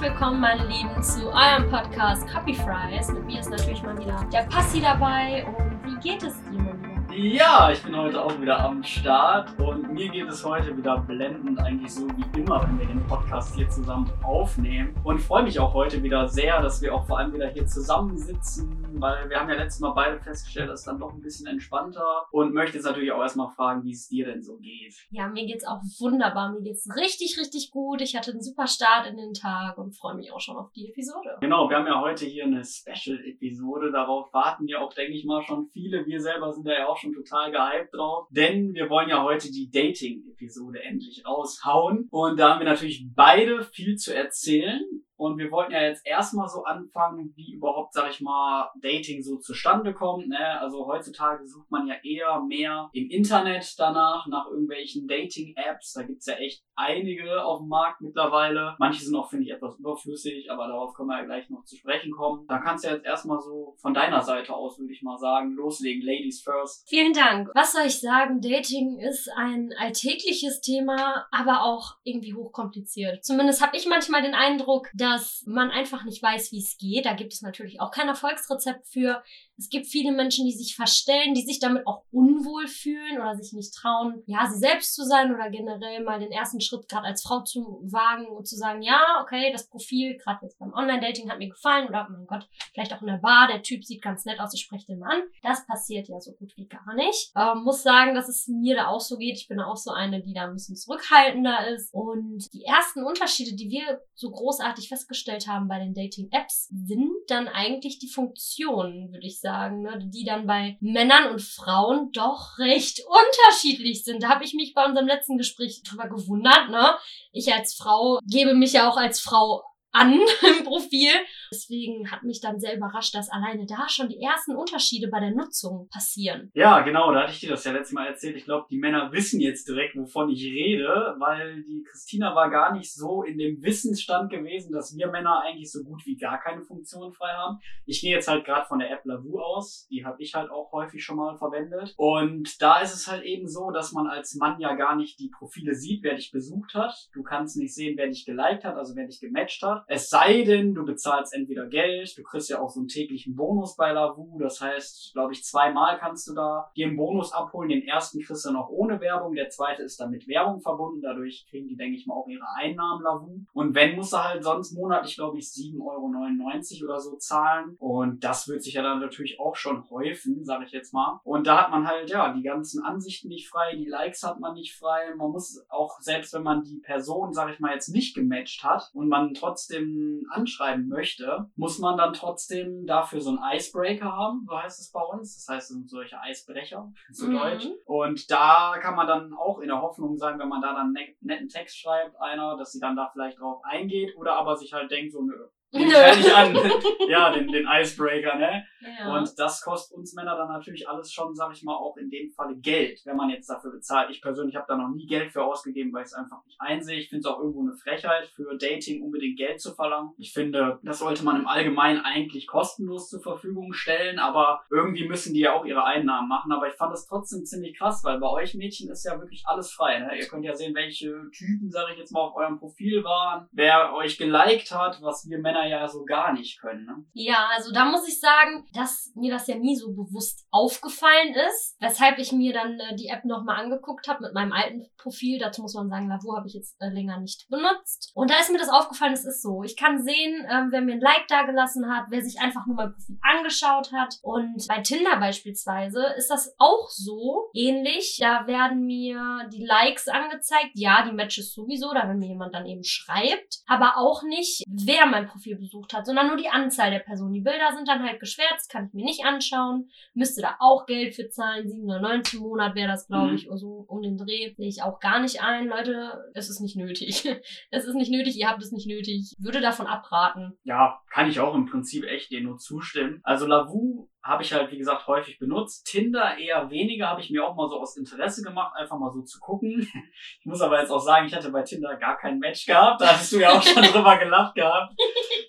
willkommen, meine Lieben, zu eurem Podcast Copy Fries. Mit mir ist natürlich mal wieder der Passi dabei. Und wie geht es dir, mein? Ja, ich bin heute auch wieder am Start und mir geht es heute wieder blendend, eigentlich so wie immer, wenn wir den Podcast hier zusammen aufnehmen. Und freue mich auch heute wieder sehr, dass wir auch vor allem wieder hier zusammensitzen, weil wir haben ja letztes Mal beide festgestellt, dass es dann doch ein bisschen entspannter und möchte jetzt natürlich auch erstmal fragen, wie es dir denn so geht. Ja, mir geht's auch wunderbar. Mir geht's richtig, richtig gut. Ich hatte einen super Start in den Tag und freue mich auch schon auf die Episode. Genau, wir haben ja heute hier eine Special-Episode. Darauf warten ja auch, denke ich mal, schon viele. Wir selber sind da ja auch schon total gehypt drauf, denn wir wollen ja heute die Dating-Episode endlich raushauen. Und da haben wir natürlich beide viel zu erzählen. Und wir wollten ja jetzt erstmal so anfangen, wie überhaupt, sag ich mal, Dating so zustande kommt. Ne? Also heutzutage sucht man ja eher mehr im Internet danach, nach irgendwelchen Dating-Apps. Da gibt's ja echt einige auf dem Markt mittlerweile. Manche sind auch, finde ich, etwas überflüssig, aber darauf können wir ja gleich noch zu sprechen kommen. Da kannst du jetzt erstmal so von deiner Seite aus, würde ich mal sagen, loslegen. Ladies first. Vielen Dank. Was soll ich sagen? Dating ist ein alltägliches Thema, aber auch irgendwie hochkompliziert. Zumindest habe ich manchmal den Eindruck, dass man einfach nicht weiß, wie es geht. Da gibt es natürlich auch kein Erfolgsrezept für. Es gibt viele Menschen, die sich verstellen, die sich damit auch unwohl fühlen oder sich nicht trauen, ja, sie selbst zu sein oder generell mal den ersten Schritt gerade als Frau zu wagen und zu sagen, ja, okay, das Profil, gerade jetzt beim Online-Dating hat mir gefallen oder, oh mein Gott, vielleicht auch in der Bar, der Typ sieht ganz nett aus, ich spreche den mal an. Das passiert ja so gut wie gar nicht. Ähm, muss sagen, dass es mir da auch so geht. Ich bin auch so eine, die da ein bisschen zurückhaltender ist. Und die ersten Unterschiede, die wir so großartig festgestellt haben bei den Dating-Apps, sind dann eigentlich die Funktionen, würde ich sagen sagen, ne, die dann bei Männern und Frauen doch recht unterschiedlich sind. Da habe ich mich bei unserem letzten Gespräch drüber gewundert. Ne? Ich als Frau gebe mich ja auch als Frau an im Profil. Deswegen hat mich dann sehr überrascht, dass alleine da schon die ersten Unterschiede bei der Nutzung passieren. Ja, genau, da hatte ich dir das ja letztes Mal erzählt. Ich glaube, die Männer wissen jetzt direkt, wovon ich rede, weil die Christina war gar nicht so in dem Wissensstand gewesen, dass wir Männer eigentlich so gut wie gar keine Funktion frei haben. Ich gehe jetzt halt gerade von der App Lavu aus, die habe ich halt auch häufig schon mal verwendet. Und da ist es halt eben so, dass man als Mann ja gar nicht die Profile sieht, wer dich besucht hat. Du kannst nicht sehen, wer dich geliked hat, also wer dich gematcht hat. Es sei denn, du bezahlst entweder Geld, du kriegst ja auch so einen täglichen Bonus bei Lavu, das heißt, glaube ich, zweimal kannst du da dir einen Bonus abholen. Den ersten kriegst du noch ohne Werbung, der zweite ist dann mit Werbung verbunden, dadurch kriegen die, denke ich mal, auch ihre Einnahmen Lavu. Und wenn, musst du halt sonst monatlich, glaube ich, 7,99 Euro oder so zahlen. Und das wird sich ja dann natürlich auch schon häufen, sage ich jetzt mal. Und da hat man halt, ja, die ganzen Ansichten nicht frei, die Likes hat man nicht frei. Man muss auch, selbst wenn man die Person, sage ich mal, jetzt nicht gematcht hat und man trotzdem trotzdem anschreiben möchte, muss man dann trotzdem dafür so einen Icebreaker haben, so heißt es bei uns. Das heißt, solche Eisbrecher, zu mhm. Deutsch. Und da kann man dann auch in der Hoffnung sein, wenn man da dann einen netten Text schreibt, einer, dass sie dann da vielleicht drauf eingeht oder aber sich halt denkt, so, nö, Nö. Ich an. ja, den, den Icebreaker, ne? Ja. Und das kostet uns Männer dann natürlich alles schon, sag ich mal, auch in dem Falle Geld, wenn man jetzt dafür bezahlt. Ich persönlich habe da noch nie Geld für ausgegeben, weil ich es einfach nicht einsehe. Ich finde es auch irgendwo eine Frechheit, für Dating unbedingt Geld zu verlangen. Ich finde, das sollte man im Allgemeinen eigentlich kostenlos zur Verfügung stellen, aber irgendwie müssen die ja auch ihre Einnahmen machen. Aber ich fand es trotzdem ziemlich krass, weil bei euch Mädchen ist ja wirklich alles frei. Ne? Ihr könnt ja sehen, welche Typen, sage ich jetzt mal, auf eurem Profil waren, wer euch geliked hat, was wir Männer ja so gar nicht können. Ne? Ja, also da muss ich sagen, dass mir das ja nie so bewusst aufgefallen ist, weshalb ich mir dann äh, die App nochmal angeguckt habe mit meinem alten Profil. Dazu muss man sagen, Lavo habe ich jetzt äh, länger nicht benutzt. Und da ist mir das aufgefallen, es ist so. Ich kann sehen, ähm, wer mir ein Like da gelassen hat, wer sich einfach nur mein Profil angeschaut hat. Und bei Tinder beispielsweise ist das auch so ähnlich. Da werden mir die Likes angezeigt. Ja, die Matches sowieso, da wenn mir jemand dann eben schreibt. Aber auch nicht, wer mein Profil besucht hat, sondern nur die Anzahl der Personen. Die Bilder sind dann halt geschwärzt, kann ich mir nicht anschauen. Müsste da auch Geld für zahlen. 7,90 im Monat wäre das, glaube mhm. ich, so um den Dreh. Sehe ich auch gar nicht ein. Leute, es ist nicht nötig. es ist nicht nötig, ihr habt es nicht nötig. Würde davon abraten. Ja, kann ich auch im Prinzip echt dir nur zustimmen. Also Lavu habe ich halt, wie gesagt, häufig benutzt. Tinder eher weniger, habe ich mir auch mal so aus Interesse gemacht, einfach mal so zu gucken. Ich muss aber jetzt auch sagen, ich hatte bei Tinder gar kein Match gehabt. Da hattest du ja auch schon drüber gelacht gehabt.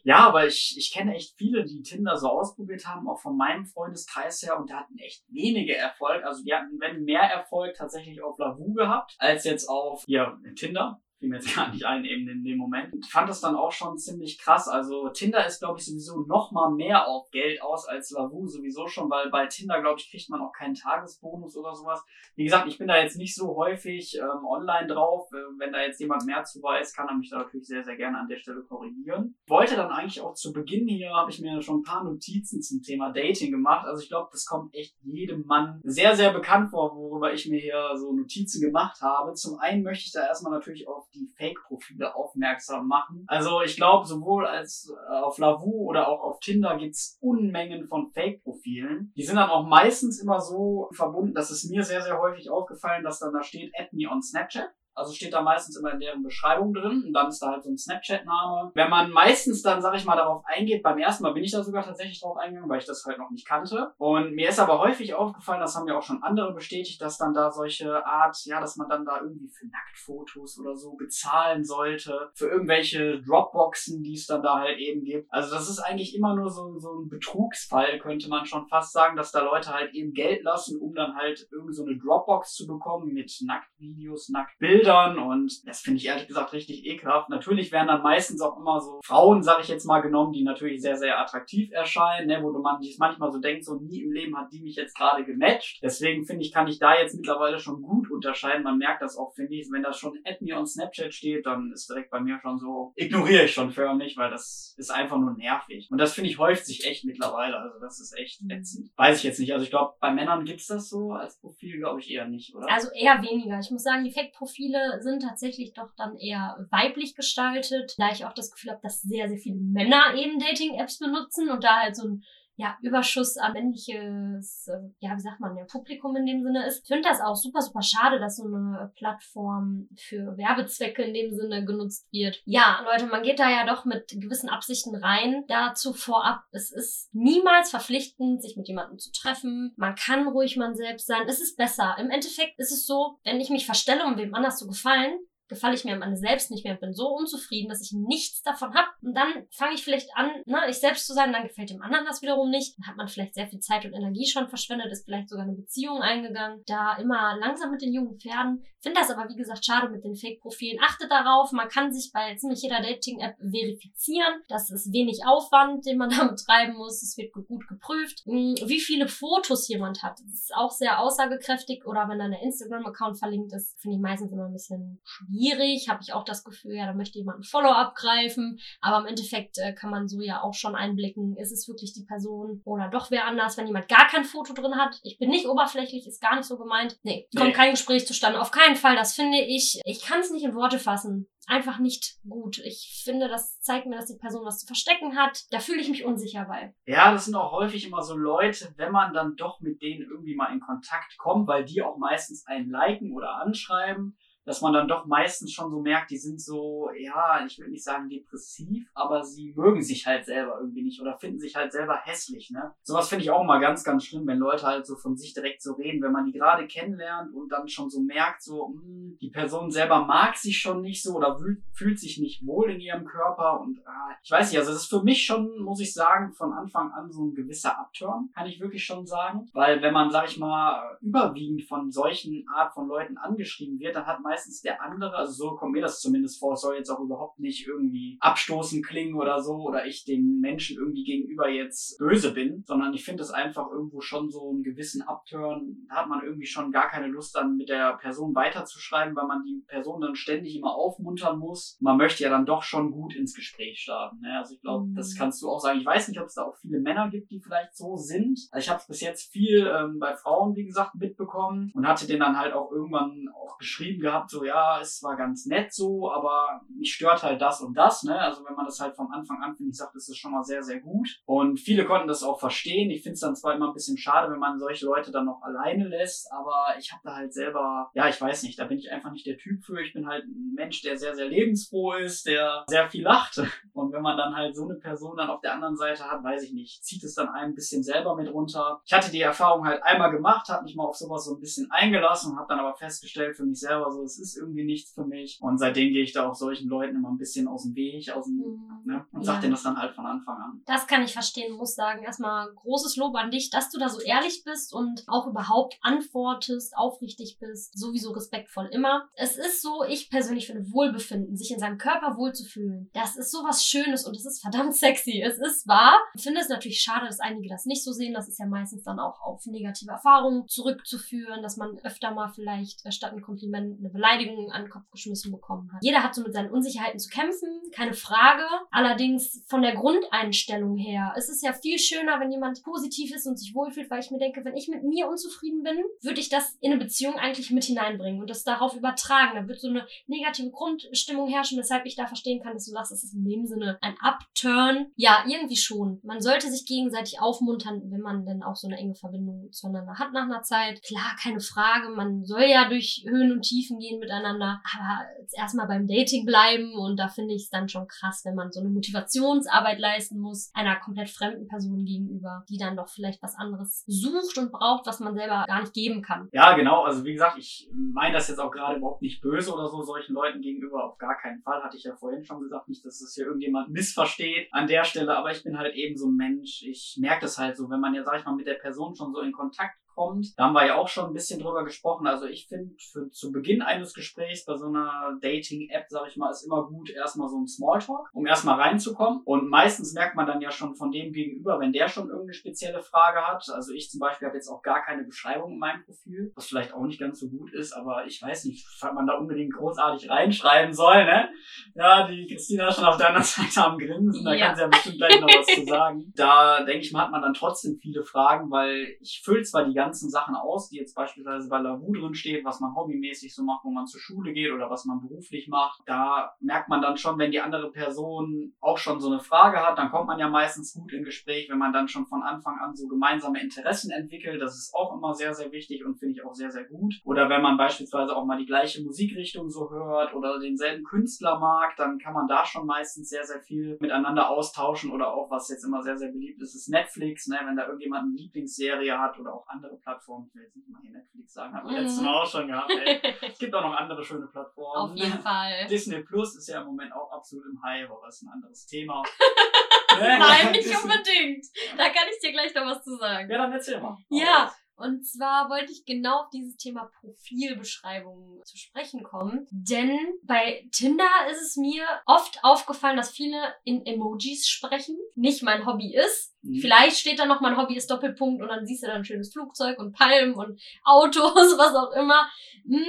Ja, aber ich, ich kenne echt viele, die Tinder so ausprobiert haben, auch von meinem Freundeskreis her, und da hatten echt wenige Erfolg. Also die hatten, wenn mehr Erfolg tatsächlich auf Lavu gehabt, als jetzt auf, ja, Tinder fiel mir jetzt gar nicht ein eben in dem Moment. Ich fand das dann auch schon ziemlich krass. Also Tinder ist, glaube ich, sowieso noch mal mehr auf Geld aus als Lavu sowieso schon, weil bei Tinder, glaube ich, kriegt man auch keinen Tagesbonus oder sowas. Wie gesagt, ich bin da jetzt nicht so häufig ähm, online drauf. Äh, wenn da jetzt jemand mehr zu weiß, kann er mich da natürlich sehr, sehr gerne an der Stelle korrigieren. Wollte dann eigentlich auch zu Beginn hier, habe ich mir schon ein paar Notizen zum Thema Dating gemacht. Also ich glaube, das kommt echt jedem Mann sehr, sehr bekannt vor, worüber ich mir hier so Notizen gemacht habe. Zum einen möchte ich da erstmal natürlich auf die Fake-Profile aufmerksam machen. Also ich glaube, sowohl als äh, auf Lavu oder auch auf Tinder gibt's Unmengen von Fake-Profilen. Die sind dann auch meistens immer so verbunden, dass es mir sehr, sehr häufig aufgefallen, dass dann da steht, add me on Snapchat. Also steht da meistens immer in deren Beschreibung drin und dann ist da halt so ein Snapchat-Name. Wenn man meistens dann, sag ich mal, darauf eingeht, beim ersten Mal bin ich da sogar tatsächlich drauf eingegangen, weil ich das halt noch nicht kannte. Und mir ist aber häufig aufgefallen, das haben ja auch schon andere bestätigt, dass dann da solche Art, ja, dass man dann da irgendwie für Nacktfotos oder so bezahlen sollte, für irgendwelche Dropboxen, die es dann da halt eben gibt. Also das ist eigentlich immer nur so, so ein Betrugsfall, könnte man schon fast sagen, dass da Leute halt eben Geld lassen, um dann halt irgendwie so eine Dropbox zu bekommen mit Nacktvideos, Nacktbildern Bildern und das finde ich ehrlich gesagt richtig ekelhaft. Natürlich werden dann meistens auch immer so Frauen, sage ich jetzt mal, genommen, die natürlich sehr, sehr attraktiv erscheinen, ne, wo man sich manchmal so denkt, so nie im Leben hat die mich jetzt gerade gematcht. Deswegen finde ich, kann ich da jetzt mittlerweile schon gut unterscheiden. Man merkt das auch, finde ich, wenn das schon Add Me on Snapchat steht, dann ist direkt bei mir schon so, ignoriere ich schon förmlich, weil das ist einfach nur nervig. Und das finde ich häuft sich echt mittlerweile. Also das ist echt ätzend. Weiß ich jetzt nicht. Also ich glaube, bei Männern gibt's das so als Profil, glaube ich, eher nicht, oder? Also eher weniger. Ich muss sagen, die Fake-Profile Profile sind tatsächlich doch dann eher weiblich gestaltet, da ich auch das Gefühl habe, dass sehr, sehr viele Männer eben Dating-Apps benutzen und da halt so ein ja, Überschuss an männliches, äh, ja, wie sagt man, ja, Publikum in dem Sinne ist. Ich finde das auch super, super schade, dass so eine Plattform für Werbezwecke in dem Sinne genutzt wird. Ja, Leute, man geht da ja doch mit gewissen Absichten rein. Dazu vorab, es ist niemals verpflichtend, sich mit jemandem zu treffen. Man kann ruhig man selbst sein. Es ist besser. Im Endeffekt ist es so, wenn ich mich verstelle, um wem anders zu gefallen, gefalle ich mir am Ende selbst nicht mehr und bin so unzufrieden, dass ich nichts davon habe. Und dann fange ich vielleicht an, ne, ich selbst zu sein, dann gefällt dem anderen das wiederum nicht. Dann hat man vielleicht sehr viel Zeit und Energie schon verschwendet, ist vielleicht sogar eine Beziehung eingegangen. Da immer langsam mit den jungen Pferden. Finde das aber, wie gesagt, schade mit den Fake-Profilen. Achtet darauf, man kann sich bei ziemlich jeder Dating-App verifizieren. Das ist wenig Aufwand, den man da betreiben muss. Es wird gut geprüft. Hm, wie viele Fotos jemand hat, das ist auch sehr aussagekräftig. Oder wenn da ein Instagram-Account verlinkt ist, finde ich meistens immer ein bisschen schwierig schwierig, habe ich auch das Gefühl, ja, da möchte jemand ein Follow abgreifen, aber im Endeffekt äh, kann man so ja auch schon einblicken, ist es wirklich die Person oder doch wer anders, wenn jemand gar kein Foto drin hat. Ich bin nicht oberflächlich, ist gar nicht so gemeint. Nee, kommt nee. kein Gespräch zustande. Auf keinen Fall, das finde ich, ich kann es nicht in Worte fassen einfach nicht gut. Ich finde, das zeigt mir, dass die Person was zu verstecken hat. Da fühle ich mich unsicher bei. Ja, das sind auch häufig immer so Leute, wenn man dann doch mit denen irgendwie mal in Kontakt kommt, weil die auch meistens einen liken oder anschreiben, dass man dann doch meistens schon so merkt, die sind so, ja, ich will nicht sagen depressiv, aber sie mögen sich halt selber irgendwie nicht oder finden sich halt selber hässlich, ne? Sowas finde ich auch mal ganz, ganz schlimm, wenn Leute halt so von sich direkt so reden, wenn man die gerade kennenlernt und dann schon so merkt, so, mh, hm, die Person selber mag sich schon nicht so oder fühlt sich nicht wohl in ihrem Körper und ah, ich weiß nicht, also das ist für mich schon, muss ich sagen, von Anfang an so ein gewisser Upturn, kann ich wirklich schon sagen, weil wenn man, sag ich mal, überwiegend von solchen Art von Leuten angeschrieben wird, dann hat man meistens der andere, also so kommt mir das zumindest vor, es soll jetzt auch überhaupt nicht irgendwie abstoßend klingen oder so, oder ich den Menschen irgendwie gegenüber jetzt böse bin, sondern ich finde es einfach irgendwo schon so einen gewissen Upturn, da hat man irgendwie schon gar keine Lust dann mit der Person weiterzuschreiben, weil man die Person dann ständig immer aufmuntern muss. Man möchte ja dann doch schon gut ins Gespräch starten. Ne? Also ich glaube, mhm. das kannst du auch sagen. Ich weiß nicht, ob es da auch viele Männer gibt, die vielleicht so sind. Also ich habe es bis jetzt viel ähm, bei Frauen, wie gesagt, mitbekommen und hatte den dann halt auch irgendwann auch geschrieben gehabt, gehabt, so ja, es war ganz nett so, aber mich stört halt das und das, ne? Also wenn man das halt vom Anfang an, finde ich, sagt, ist das schon mal sehr, sehr gut. Und viele konnten das auch verstehen. Ich finde es dann zwar immer ein bisschen schade, wenn man solche Leute dann noch alleine lässt, aber ich habe da halt selber, ja, ich weiß nicht, da bin ich einfach nicht der Typ für. Ich bin halt ein Mensch, der sehr, sehr lebensfroh ist, der sehr viel lacht. Und wenn man dann halt so eine Person dann auf der anderen Seite hat, weiß ich nicht, zieht es dann ein bisschen selber mit runter. Ich hatte die Erfahrung halt einmal gemacht, habe mich mal auf sowas so ein bisschen eingelassen und habe dann aber festgestellt für mich selber so, das ist irgendwie nichts für mich. Und seitdem gehe ich da auch solchen Leuten immer ein bisschen aus dem Weg, aus dem, mhm. ne, und sag ja. denen das dann halt von Anfang an. Das kann ich verstehen, muss sagen. Erstmal großes Lob an dich, dass du da so ehrlich bist und auch überhaupt antwortest, aufrichtig bist, sowieso respektvoll immer. Es ist so, ich persönlich finde Wohlbefinden, sich in seinem Körper wohlzufühlen. Das ist so was Schönes und es ist verdammt sexy. Es ist wahr. Ich finde es natürlich schade, dass einige das nicht so sehen. Das ist ja meistens dann auch auf negative Erfahrungen zurückzuführen, dass man öfter mal vielleicht äh, statt ein Kompliment eine Beleidigung an den Kopf geschmissen bekommen hat. Jeder hat so mit seinen Unsicherheiten zu kämpfen, keine Frage. Allerdings von der Grundeinstellung her ist es ja viel schöner, wenn jemand positiv ist und sich wohlfühlt, weil ich mir denke, wenn ich mit mir unzufrieden bin, würde ich das in eine Beziehung eigentlich mit hineinbringen und das darauf übertragen. Da wird so eine negative Grundstimmung herrschen, weshalb ich da verstehen kann, dass du sagst, es ist in dem Sinne ein Upturn. Ja, irgendwie schon. Man sollte sich gegenseitig aufmuntern, wenn man denn auch so eine enge Verbindung zueinander hat nach einer Zeit. Klar, keine Frage, man soll ja durch Höhen und Tiefen gehen miteinander, aber erstmal beim Dating bleiben und da finde ich es dann schon krass, wenn man so eine Motivationsarbeit leisten muss, einer komplett fremden Person gegenüber, die dann doch vielleicht was anderes sucht und braucht, was man selber gar nicht geben kann. Ja, genau. Also wie gesagt, ich meine das jetzt auch gerade überhaupt nicht böse oder so solchen Leuten gegenüber. Auf gar keinen Fall. Hatte ich ja vorhin schon gesagt. Nicht, dass das hier irgendjemand missversteht an der Stelle. Aber ich bin halt eben so ein Mensch. Ich merke das halt so, wenn man ja, sag ich mal, mit der Person schon so in Kontakt kommt. Da haben wir ja auch schon ein bisschen drüber gesprochen. Also ich finde, zu Beginn eines Gesprächs bei so einer Dating-App, sag ich mal, ist immer gut, erstmal so ein Smalltalk, um erstmal reinzukommen. Und meistens merkt man dann ja schon von dem gegenüber, wenn der schon irgendeine spezielle Frage hat. Also ich zum Beispiel habe jetzt auch gar keine Beschreibung in meinem Profil, was vielleicht auch nicht ganz so gut ist, aber ich weiß nicht, ob man da unbedingt großartig reinschreiben soll, ne? Ja, die Christina schon auf deiner Seite am Grinsen, da ja. kann sie ja bestimmt gleich noch was zu sagen. Da denke ich mal, hat man dann trotzdem viele Fragen, weil ich fülle zwar die ganzen Sachen aus, die jetzt beispielsweise bei Lavu drin steht, was man hobbymäßig so macht, wo man zur Schule geht oder was man beruflich macht. Da merkt man dann schon, wenn die andere Person auch schon so eine Frage hat, dann kommt man ja meistens gut in Gespräch, wenn man dann schon von Anfang an so gemeinsame Interessen entwickelt. Das ist auch immer sehr, sehr wichtig und finde ich auch sehr, sehr gut. Oder wenn man beispielsweise auch mal die gleiche Musikrichtung so hört oder denselben Künstler mag, dann kann man da schon meistens sehr, sehr viel miteinander austauschen oder auch, was jetzt immer sehr, sehr beliebt ist, ist Netflix, ne? wenn da irgendjemand eine Lieblingsserie hat oder auch andere Plattformen, ich will jetzt nicht mal hier Netflix sagen, haben wir mhm. letztes Mal auch schon gehabt. Ey. es gibt auch noch andere schöne Plattformen. Auf jeden Fall. Disney Plus ist ja im Moment auch absolut im High, aber das ist ein anderes Thema. Nein, nicht unbedingt. Da kann ich dir gleich noch was zu sagen. Ja, dann erzähl mal. Ja, und zwar wollte ich genau auf dieses Thema Profilbeschreibung zu sprechen kommen. Denn bei Tinder ist es mir oft aufgefallen, dass viele in Emojis sprechen. Nicht mein Hobby ist. Mhm. Vielleicht steht da noch, mein Hobby ist Doppelpunkt und dann siehst du da ein schönes Flugzeug und Palmen und Autos, was auch immer. Hm,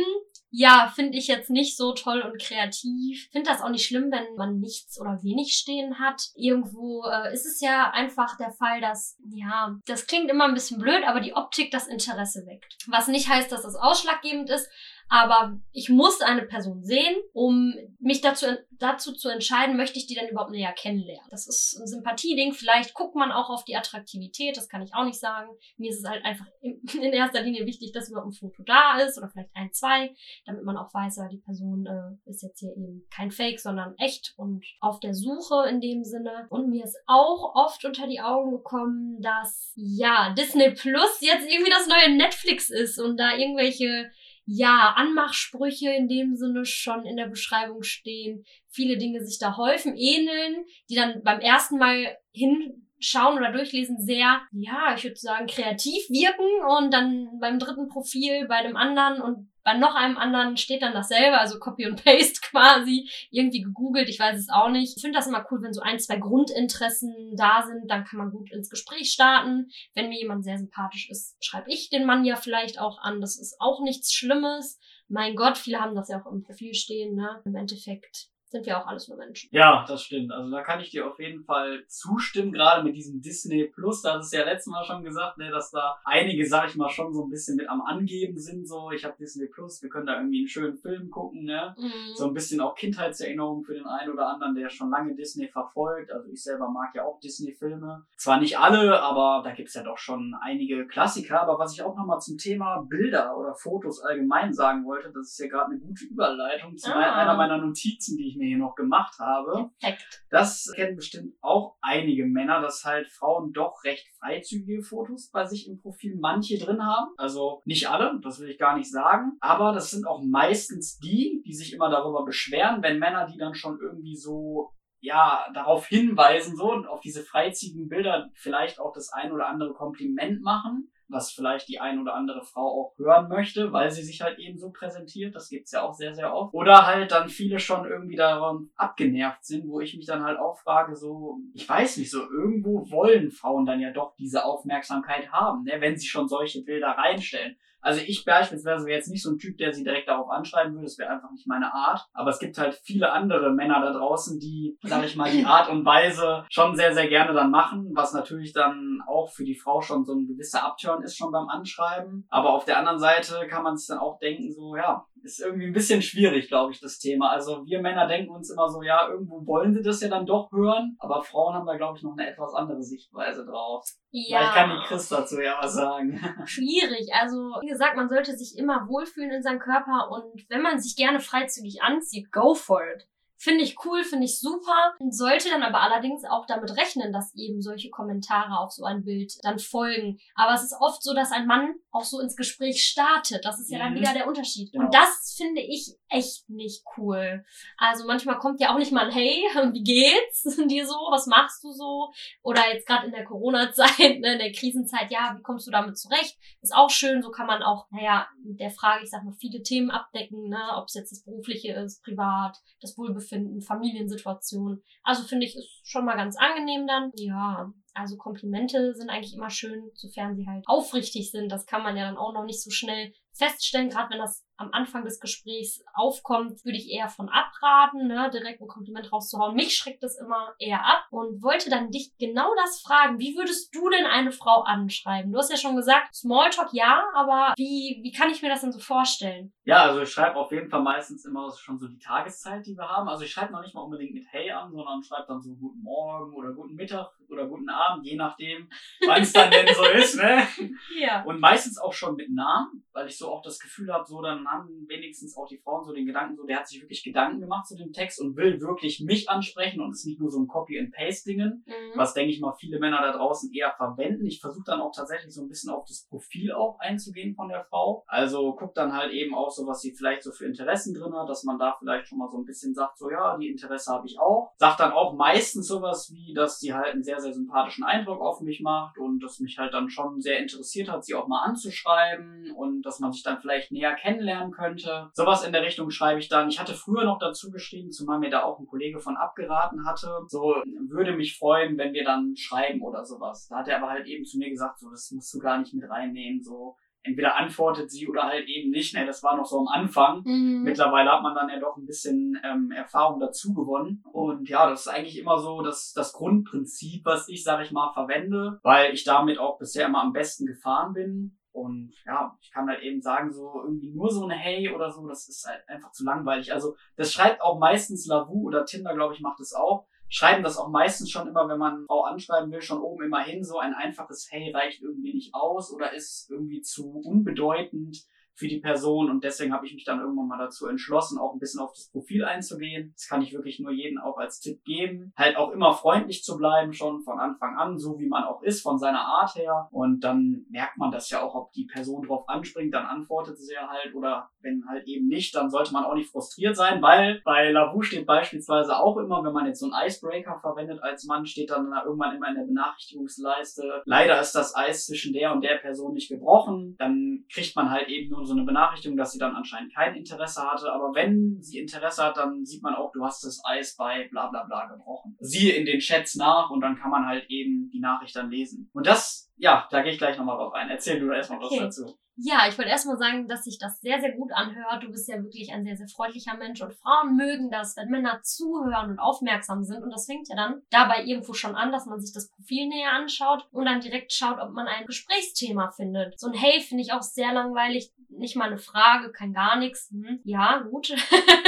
ja, finde ich jetzt nicht so toll und kreativ. Finde das auch nicht schlimm, wenn man nichts oder wenig stehen hat. Irgendwo äh, ist es ja einfach der Fall, dass, ja, das klingt immer ein bisschen blöd, aber die Optik das Interesse weckt. Was nicht heißt, dass das ausschlaggebend ist, aber ich muss eine Person sehen, um mich dazu, dazu zu entscheiden, möchte ich die denn überhaupt näher kennenlernen. Das ist ein Sympathieding. Vielleicht guckt man auch auf die Attraktivität, das kann ich auch nicht sagen. Mir ist es halt einfach in erster Linie wichtig, dass überhaupt ein Foto da ist oder vielleicht ein, zwei, damit man auch weiß, ja, die Person äh, ist jetzt hier eben kein Fake, sondern echt und auf der Suche in dem Sinne. Und mir ist auch oft unter die Augen gekommen, dass ja, Disney Plus jetzt irgendwie das neue Netflix ist und da irgendwelche ja, Anmachsprüche in dem Sinne schon in der Beschreibung stehen, viele Dinge sich da häufen, ähneln, die dann beim ersten Mal hinschauen oder durchlesen sehr, ja, ich würde sagen, kreativ wirken und dann beim dritten Profil bei dem anderen und bei noch einem anderen steht dann dasselbe, also Copy und Paste quasi, irgendwie gegoogelt, ich weiß es auch nicht. Ich finde das immer cool, wenn so ein, zwei Grundinteressen da sind, dann kann man gut ins Gespräch starten. Wenn mir jemand sehr sympathisch ist, schreibe ich den Mann ja vielleicht auch an. Das ist auch nichts Schlimmes. Mein Gott, viele haben das ja auch im Profil stehen, ne? Im Endeffekt sind wir auch alles nur Menschen. Ja, das stimmt. Also da kann ich dir auf jeden Fall zustimmen, gerade mit diesem Disney Plus. Da hast du ja letztes Mal schon gesagt, ne, dass da einige, sag ich mal, schon so ein bisschen mit am Angeben sind. So, ich habe Disney Plus, wir können da irgendwie einen schönen Film gucken, ne? Mhm. So ein bisschen auch Kindheitserinnerungen für den einen oder anderen, der schon lange Disney verfolgt. Also ich selber mag ja auch Disney-Filme. Zwar nicht alle, aber da gibt's ja doch schon einige Klassiker. Aber was ich auch nochmal zum Thema Bilder oder Fotos allgemein sagen wollte, das ist ja gerade eine gute Überleitung zu ah. einer meiner Notizen, die ich mir mir hier noch gemacht habe. Perfekt. Das kennen bestimmt auch einige Männer, dass halt Frauen doch recht freizügige Fotos bei sich im Profil manche drin haben. Also nicht alle, das will ich gar nicht sagen. Aber das sind auch meistens die, die sich immer darüber beschweren, wenn Männer die dann schon irgendwie so ja, darauf hinweisen, so, und auf diese freizügigen Bilder vielleicht auch das ein oder andere Kompliment machen, was vielleicht die ein oder andere Frau auch hören möchte, weil sie sich halt eben so präsentiert. Das gibt's ja auch sehr, sehr oft. Oder halt dann viele schon irgendwie daran abgenervt sind, wo ich mich dann halt auch frage, so, ich weiß nicht, so irgendwo wollen Frauen dann ja doch diese Aufmerksamkeit haben, ne, wenn sie schon solche Bilder reinstellen. Also ich beispielsweise wäre jetzt nicht so ein Typ, der sie direkt darauf anschreiben würde. Das wäre einfach nicht meine Art. Aber es gibt halt viele andere Männer da draußen, die, sag ich mal, die Art und Weise schon sehr, sehr gerne dann machen, was natürlich dann auch für die Frau schon so ein gewisser Abturn ist schon beim Anschreiben. Aber auf der anderen Seite kann man sich dann auch denken, so, ja, ist irgendwie ein bisschen schwierig, glaube ich, das Thema. Also wir Männer denken uns immer so, ja, irgendwo wollen sie das ja dann doch hören, aber Frauen haben da, glaube ich, noch eine etwas andere Sichtweise drauf. Ja. Vielleicht kann die Chris dazu ja was sagen. Schwierig. Also, wie gesagt, man sollte sich immer wohlfühlen in seinem Körper und wenn man sich gerne freizügig anzieht, go for it. Finde ich cool, finde ich super. Sollte dann aber allerdings auch damit rechnen, dass eben solche Kommentare auf so ein Bild dann folgen. Aber es ist oft so, dass ein Mann auch so ins Gespräch startet. Das ist ja dann mhm. wieder der Unterschied. Genau. Und das finde ich echt nicht cool. Also manchmal kommt ja auch nicht mal ein Hey, wie geht's dir so? Was machst du so? Oder jetzt gerade in der Corona-Zeit, ne, in der Krisenzeit, ja, wie kommst du damit zurecht? Ist auch schön. So kann man auch, naja, mit der Frage, ich sag mal, viele Themen abdecken, ne? ob es jetzt das Berufliche ist, privat, das Wohlbefinden finden, Familiensituationen. Also finde ich, ist schon mal ganz angenehm dann. Ja, also Komplimente sind eigentlich immer schön, sofern sie halt aufrichtig sind. Das kann man ja dann auch noch nicht so schnell feststellen, gerade wenn das am Anfang des Gesprächs aufkommt, würde ich eher von abraten, ne, direkt ein Kompliment rauszuhauen. Mich schreckt das immer eher ab und wollte dann dich genau das fragen. Wie würdest du denn eine Frau anschreiben? Du hast ja schon gesagt, Smalltalk ja, aber wie, wie kann ich mir das denn so vorstellen? Ja, also ich schreibe auf jeden Fall meistens immer schon so die Tageszeit, die wir haben. Also ich schreibe noch nicht mal unbedingt mit Hey an, sondern schreibe dann so Guten Morgen oder Guten Mittag oder Guten Abend, je nachdem, wann es dann denn so ist, ne? Ja. Und meistens auch schon mit Namen, weil ich so auch das Gefühl habe, so dann haben wenigstens auch die Frauen so den Gedanken, so der hat sich wirklich Gedanken gemacht zu dem Text und will wirklich mich ansprechen und ist nicht nur so ein Copy-and-Paste-Dingen, mhm. was denke ich mal viele Männer da draußen eher verwenden. Ich versuche dann auch tatsächlich so ein bisschen auf das Profil auch einzugehen von der Frau. Also guckt dann halt eben auch so, was sie vielleicht so für Interessen drin hat, dass man da vielleicht schon mal so ein bisschen sagt, so ja, die Interesse habe ich auch. Sagt dann auch meistens sowas wie, dass sie halt einen sehr, sehr sympathischen Eindruck auf mich macht und das mich halt dann schon sehr interessiert hat, sie auch mal anzuschreiben und dass man sich dann vielleicht näher kennenlernen könnte. Sowas in der Richtung schreibe ich dann. Ich hatte früher noch dazu geschrieben, zumal mir da auch ein Kollege von abgeraten hatte. So, würde mich freuen, wenn wir dann schreiben oder sowas. Da hat er aber halt eben zu mir gesagt, so, das musst du gar nicht mit reinnehmen, so entweder antwortet sie oder halt eben nicht. Ne, das war noch so am Anfang. Mhm. Mittlerweile hat man dann ja doch ein bisschen ähm, Erfahrung dazu gewonnen. Und ja, das ist eigentlich immer so das, das Grundprinzip, was ich, sag ich mal, verwende, weil ich damit auch bisher immer am besten gefahren bin. Und ja, ich kann halt eben sagen, so irgendwie nur so eine Hey oder so, das ist halt einfach zu langweilig. Also das schreibt auch meistens Lavu oder Tinder, glaube ich, macht es auch. Schreiben das auch meistens schon immer, wenn man Frau anschreiben will, schon oben immer hin. So ein einfaches Hey reicht irgendwie nicht aus oder ist irgendwie zu unbedeutend für die Person und deswegen habe ich mich dann irgendwann mal dazu entschlossen, auch ein bisschen auf das Profil einzugehen. Das kann ich wirklich nur jedem auch als Tipp geben. Halt auch immer freundlich zu bleiben, schon von Anfang an, so wie man auch ist, von seiner Art her. Und dann merkt man das ja auch, ob die Person drauf anspringt, dann antwortet sie ja halt oder wenn halt eben nicht, dann sollte man auch nicht frustriert sein, weil bei Lavu steht beispielsweise auch immer, wenn man jetzt so einen Icebreaker verwendet als Mann, steht dann irgendwann immer in der Benachrichtigungsleiste, leider ist das Eis zwischen der und der Person nicht gebrochen. Dann kriegt man halt eben nur nur so eine Benachrichtigung, dass sie dann anscheinend kein Interesse hatte. Aber wenn sie Interesse hat, dann sieht man auch, du hast das Eis bei bla bla bla gebrochen. Siehe in den Chats nach und dann kann man halt eben die Nachricht dann lesen. Und das, ja, da gehe ich gleich nochmal drauf ein. Erzähl du erstmal okay. was dazu. Ja, ich wollte erstmal sagen, dass sich das sehr, sehr gut anhört. Du bist ja wirklich ein sehr, sehr freundlicher Mensch und Frauen mögen das, wenn Männer zuhören und aufmerksam sind. Und das fängt ja dann dabei irgendwo schon an, dass man sich das Profil näher anschaut und dann direkt schaut, ob man ein Gesprächsthema findet. So ein Hey finde ich auch sehr langweilig. Nicht mal eine Frage, kein gar nichts. Hm, ja, gut.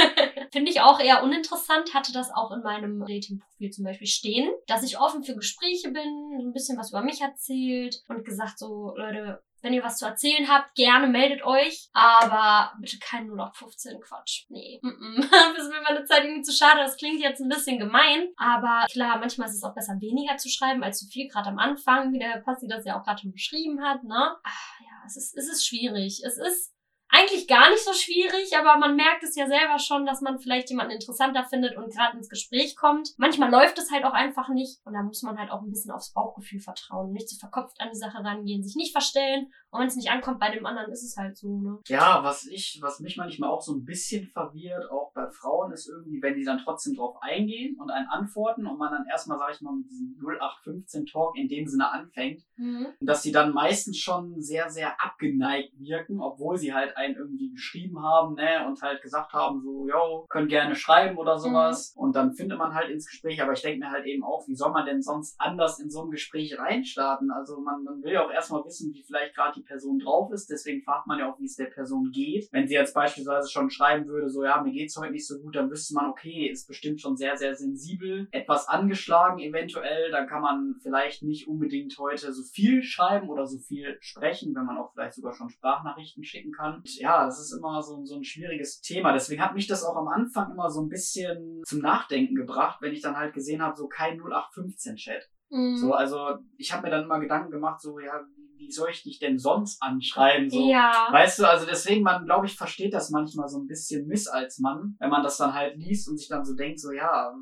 finde ich auch eher uninteressant. Hatte das auch in meinem Ratingprofil zum Beispiel stehen, dass ich offen für Gespräche bin, ein bisschen was über mich erzählt und gesagt so, Leute, Wenn ihr was zu erzählen habt, gerne meldet euch. Aber bitte kein 0815 Quatsch. Nee. Mm -mm. das ist mir meine Zeit irgendwie zu schade. Das klingt jetzt ein bisschen gemein. Aber klar, manchmal ist es auch besser, weniger zu schreiben als zu viel, gerade am Anfang, wie der Passi das ja auch gerade schon beschrieben hat. Ne? Ach, ja, es ist, es ist schwierig. Es ist eigentlich gar nicht so schwierig, aber man merkt es ja selber schon, dass man vielleicht jemanden interessanter findet und gerade ins Gespräch kommt. Manchmal läuft es halt auch einfach nicht und da muss man halt auch ein bisschen aufs Bauchgefühl vertrauen, nicht zu verkopft an die Sache rangehen, sich nicht verstellen und wenn es nicht ankommt bei dem anderen, ist es halt so, ne? Ja, was ich, was mich manchmal auch so ein bisschen verwirrt, auch bei Frauen, ist irgendwie, wenn die dann trotzdem drauf eingehen und einen antworten und man dann erstmal, sag ich mal, mit diesem 0815 Talk in dem Sinne anfängt, mhm. dass sie dann meistens schon sehr, sehr abgeneigt wirken, obwohl sie halt einen irgendwie geschrieben haben, ne, und halt gesagt haben, so, yo, könnt gerne schreiben oder sowas. Mhm. Und dann findet man halt ins Gespräch, aber ich denke mir halt eben auch, wie soll man denn sonst anders in so ein Gespräch reinstarten? Also man, man will ja auch erstmal wissen, wie vielleicht gerade die Person drauf ist, deswegen fragt man ja auch, wie es der Person geht. Wenn sie jetzt beispielsweise schon schreiben würde, so, ja, mir geht's heute nicht so gut, dann wüsste man, okay, ist bestimmt schon sehr, sehr sensibel, etwas angeschlagen eventuell, dann kann man vielleicht nicht unbedingt heute so viel schreiben oder so viel sprechen, wenn man auch vielleicht sogar schon Sprachnachrichten schicken kann. Und ja, das ist immer so, so ein schwieriges Thema. Deswegen hat mich das auch am Anfang immer so ein bisschen zum Nachdenken gebracht, wenn ich dann halt gesehen habe, so kein 0815-Chat. Mhm. So, also ich habe mir dann immer Gedanken gemacht, so ja, wie soll ich dich denn sonst anschreiben? So, ja. Weißt du, also deswegen, man, glaube ich, versteht das manchmal so ein bisschen miss als Mann, wenn man das dann halt liest und sich dann so denkt, so ja,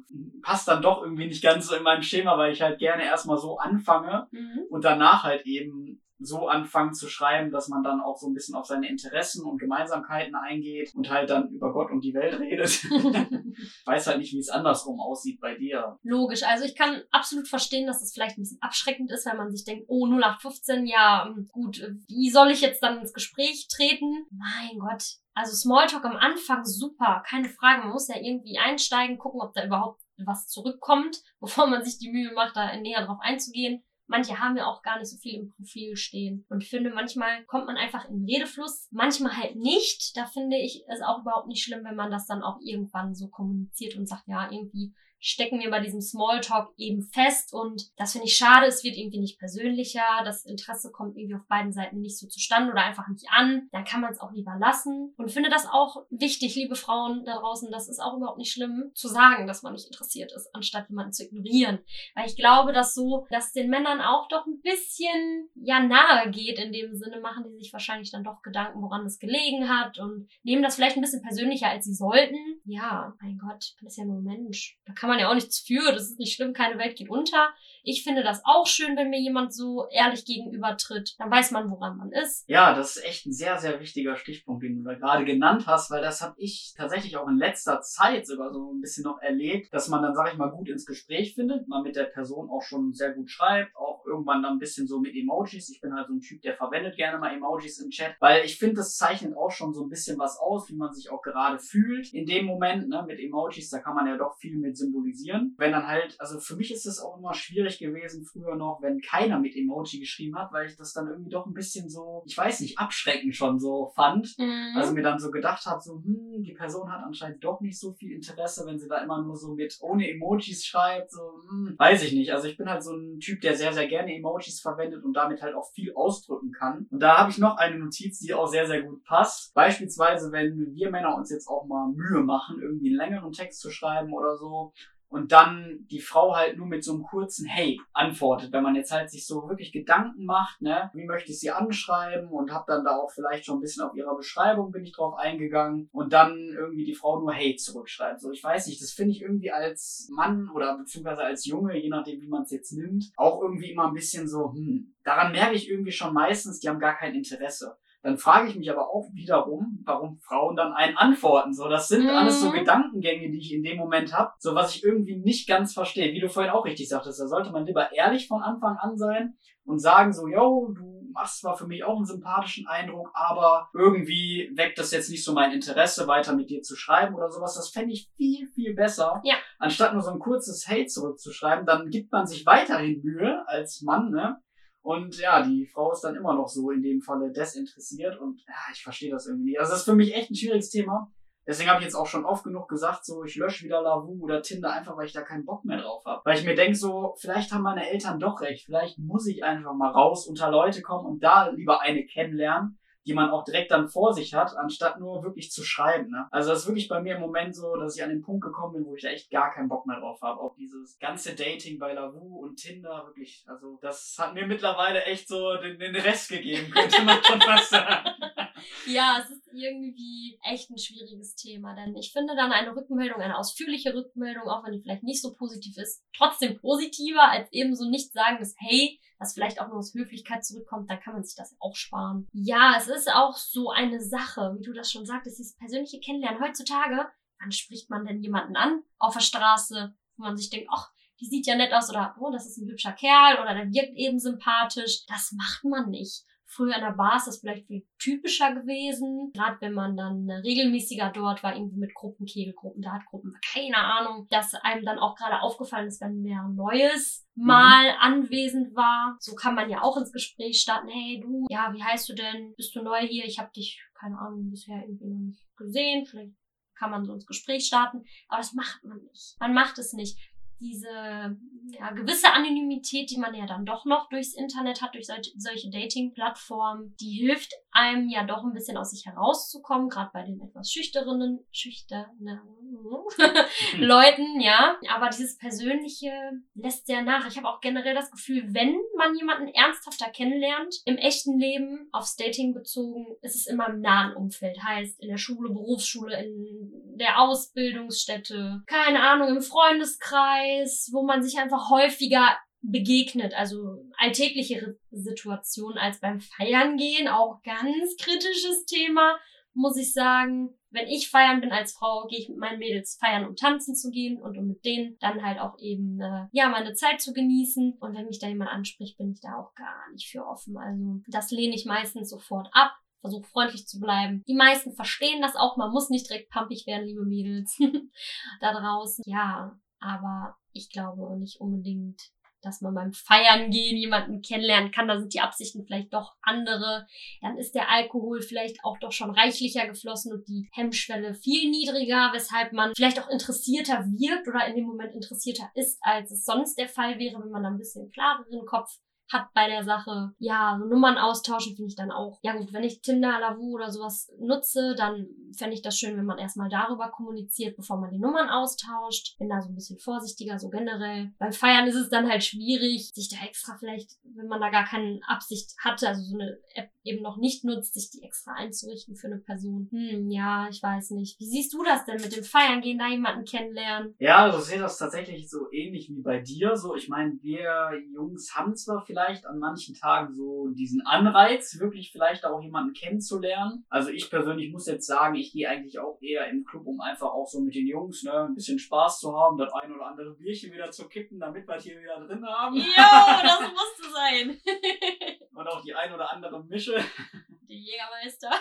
passt dann doch irgendwie nicht ganz so in meinem Schema, weil ich halt gerne erstmal so anfange mhm. und danach halt eben so anfangen zu schreiben, dass man dann auch so ein bisschen auf seine Interessen und Gemeinsamkeiten eingeht und halt dann über Gott und die Welt redet. ich weiß halt nicht, wie es andersrum aussieht bei dir. Logisch. Also ich kann absolut verstehen, dass es vielleicht ein bisschen abschreckend ist, wenn man sich denkt, oh, 0815, ja, hm, gut, wie soll ich jetzt dann ins Gespräch treten? Mein Gott. Also Smalltalk am Anfang super, keine Frage. Man muss ja irgendwie einsteigen, gucken, ob da überhaupt was zurückkommt, bevor man sich die Mühe macht, da näher drauf einzugehen. Manche haben ja auch gar nicht so viel im Profil stehen. Und ich finde, manchmal kommt man einfach in Redefluss, manchmal halt nicht. Da finde ich es auch überhaupt nicht schlimm, wenn man das dann auch irgendwann so kommuniziert und sagt, ja, irgendwie stecken wir bei diesem Smalltalk eben fest und das finde ich schade, es wird irgendwie nicht persönlicher, das Interesse kommt irgendwie auf beiden Seiten nicht so zustande oder einfach nicht an, dann kann man es auch lieber lassen und finde das auch wichtig, liebe Frauen da draußen, das ist auch überhaupt nicht schlimm zu sagen, dass man nicht interessiert ist, anstatt jemanden zu ignorieren, weil ich glaube, dass so, dass den Männern auch doch ein bisschen ja nahe geht in dem Sinne, machen die sich wahrscheinlich dann doch Gedanken, woran es gelegen hat und nehmen das vielleicht ein bisschen persönlicher, als sie sollten. Ja, mein Gott, man ist ja nur Mensch. Da kann man man ja auch nichts für, das ist nicht schlimm, keine Welt geht unter. Ich finde das auch schön, wenn mir jemand so ehrlich gegenübertritt. Dann weiß man, woran man ist. Ja, das ist echt ein sehr, sehr wichtiger Stichpunkt, den du da gerade genannt hast, weil das habe ich tatsächlich auch in letzter Zeit sogar so ein bisschen noch erlebt, dass man dann, sag ich mal, gut ins Gespräch findet, man mit der Person auch schon sehr gut schreibt, auch irgendwann dann ein bisschen so mit Emojis. Ich bin halt so ein Typ, der verwendet gerne mal Emojis im Chat, weil ich finde, das zeichnet auch schon so ein bisschen was aus, wie man sich auch gerade fühlt in dem Moment, ne, mit Emojis, da kann man ja doch viel mit symbolisieren. Wenn dann halt, also für mich ist es auch immer schwierig gewesen früher noch, wenn keiner mit Emoji geschrieben hat, weil ich das dann irgendwie doch ein bisschen so, ich weiß nicht, abschreckend schon so fand. Mhm. Also mir dann so gedacht habe, so, hm, die Person hat anscheinend doch nicht so viel Interesse, wenn sie da immer nur so mit ohne Emojis schreibt, so, hm, weiß ich nicht. Also ich bin halt so ein Typ, der sehr, sehr gerne Emojis verwendet und damit halt auch viel ausdrücken kann. Und da habe ich noch eine Notiz, die auch sehr, sehr gut passt. Beispielsweise, wenn wir Männer uns jetzt auch mal Mühe machen, irgendwie einen längeren Text zu schreiben oder so, und dann die Frau halt nur mit so einem kurzen Hey antwortet, wenn man jetzt halt sich so wirklich Gedanken macht, ne, wie möchte ich sie anschreiben und hab dann da auch vielleicht schon ein bisschen auf ihrer Beschreibung bin ich drauf eingegangen und dann irgendwie die Frau nur Hey zurückschreibt. So, ich weiß nicht, das finde ich irgendwie als Mann oder beziehungsweise als Junge, je nachdem wie man es jetzt nimmt, auch irgendwie immer ein bisschen so, hm, daran merke ich irgendwie schon meistens, die haben gar kein Interesse. Dann frage ich mich aber auch wiederum, warum Frauen dann einen antworten. So, das sind mhm. alles so Gedankengänge, die ich in dem Moment habe, so was ich irgendwie nicht ganz verstehe. Wie du vorhin auch richtig sagtest, da sollte man lieber ehrlich von Anfang an sein und sagen so, yo, du machst zwar für mich auch einen sympathischen Eindruck, aber irgendwie weckt das jetzt nicht so mein Interesse, weiter mit dir zu schreiben oder sowas. Das fände ich viel, viel besser. Ja. Anstatt nur so ein kurzes Hate zurückzuschreiben, dann gibt man sich weiterhin Mühe als Mann, ne? Und ja, die Frau ist dann immer noch so in dem Falle desinteressiert und ja, ich verstehe das irgendwie nicht. Also das ist für mich echt ein schwieriges Thema. Deswegen habe ich jetzt auch schon oft genug gesagt, so ich lösche wieder Lavu oder Tinder einfach, weil ich da keinen Bock mehr drauf habe. Weil ich mir denke, so, vielleicht haben meine Eltern doch recht. Vielleicht muss ich einfach mal raus unter Leute kommen und da lieber eine kennenlernen, die man auch direkt dann vor sich hat, anstatt nur wirklich zu schreiben. Ne? Also das ist wirklich bei mir im Moment so, dass ich an den Punkt gekommen bin, wo ich da echt gar keinen Bock mehr drauf habe. Auch dieses ganze Dating bei Lavu und Tinder, wirklich, also das hat mir mittlerweile echt so den, den Rest gegeben, könnte man schon fast sagen. Ja, es ist irgendwie echt ein schwieriges Thema, denn ich finde dann eine Rückmeldung, eine ausführliche Rückmeldung, auch wenn die vielleicht nicht so positiv ist, trotzdem positiver als ebenso nicht sagen, dass hey, was vielleicht auch nur aus Höflichkeit zurückkommt, dann kann man sich das auch sparen. Ja, es ist auch so eine Sache, wie du das schon sagtest, dieses persönliche Kennenlernen. Heutzutage, wann spricht man denn jemanden an auf der Straße, wo man sich denkt, ach, die sieht ja nett aus oder oh, das ist ein hübscher Kerl oder der wirkt eben sympathisch. Das macht man nicht. Früher in der Bar ist das vielleicht viel typischer gewesen. Gerade wenn man dann regelmäßiger dort war, irgendwie mit Gruppen, Kegelgruppen, Dartgruppen, keine Ahnung, dass einem dann auch gerade aufgefallen ist, wenn mehr Neues mhm. mal mhm. anwesend war. So kann man ja auch ins Gespräch starten. Hey, du, ja, wie heißt du denn? Bist du neu hier? Ich habe dich, keine Ahnung, bisher irgendwie noch nicht gesehen. Vielleicht kann man so ins Gespräch starten. Aber das macht man nicht. Man macht es nicht diese ja, gewisse Anonymität, die man ja dann doch noch durchs Internet hat, durch solche, Dating-Plattformen, die hilft einem ja doch ein bisschen aus sich herauszukommen, gerade bei den etwas schüchternen, schüchternen Leuten, ja. Aber dieses Persönliche lässt sehr nach. Ich habe auch generell das Gefühl, wenn man jemanden ernsthafter kennenlernt, im echten Leben, aufs Dating bezogen, ist es immer im nahen Umfeld. Heißt, in der Schule, Berufsschule, in der Ausbildungsstätte, keine Ahnung, im Freundeskreis, wo man sich einfach häufiger begegnet, also alltägliche Situationen als beim Feiern gehen, auch ganz kritisches Thema, muss ich sagen. Wenn ich feiern bin als Frau, gehe ich mit meinen Mädels feiern, um tanzen zu gehen und um mit denen dann halt auch eben äh, ja meine Zeit zu genießen. Und wenn mich da jemand anspricht, bin ich da auch gar nicht für offen. Also das lehne ich meistens sofort ab versuche freundlich zu bleiben. Die meisten verstehen das auch. Man muss nicht direkt pumpig werden, liebe Mädels da draußen. Ja, aber ich glaube nicht unbedingt dass man beim Feiern gehen jemanden kennenlernen kann. Da sind die Absichten vielleicht doch andere. Dann ist der Alkohol vielleicht auch doch schon reichlicher geflossen und die Hemmschwelle viel niedriger, weshalb man vielleicht auch interessierter wirkt oder in dem Moment interessierter ist, als es sonst der Fall wäre, wenn man ein bisschen klareren Kopf hat bei der Sache. Ja, so Nummern austauschen finde ich dann auch. Ja gut, wenn ich Tinder, Lavu oder sowas nutze, dann fände ich das schön, wenn man erstmal darüber kommuniziert, bevor man die Nummern austauscht. Bin da so ein bisschen vorsichtiger, so generell. Beim Feiern ist es dann halt schwierig, sich da extra vielleicht, wenn man da gar keine Absicht hatte, also so eine App eben noch nicht nutzt, sich die extra einzurichten für eine Person. Hm, ja, ich weiß nicht. Wie siehst du das denn mit dem Feiern gehen, da jemanden kennenlernen? Ja, also ich sehe das tatsächlich so ähnlich wie bei dir. So, ich meine, wir Jungs haben zwar vielleicht an manchen Tagen so diesen Anreiz, wirklich vielleicht auch jemanden kennenzulernen. Also ich persönlich muss jetzt sagen, ich gehe eigentlich auch eher im Club, um einfach auch so mit den Jungs, ne, ein bisschen Spaß zu haben, das ein oder andere Bierchen wieder zu kippen, damit wir hier wieder drin haben. Jo, das musste sein. Und auch die ein oder andere Mische. Der Jägermeister.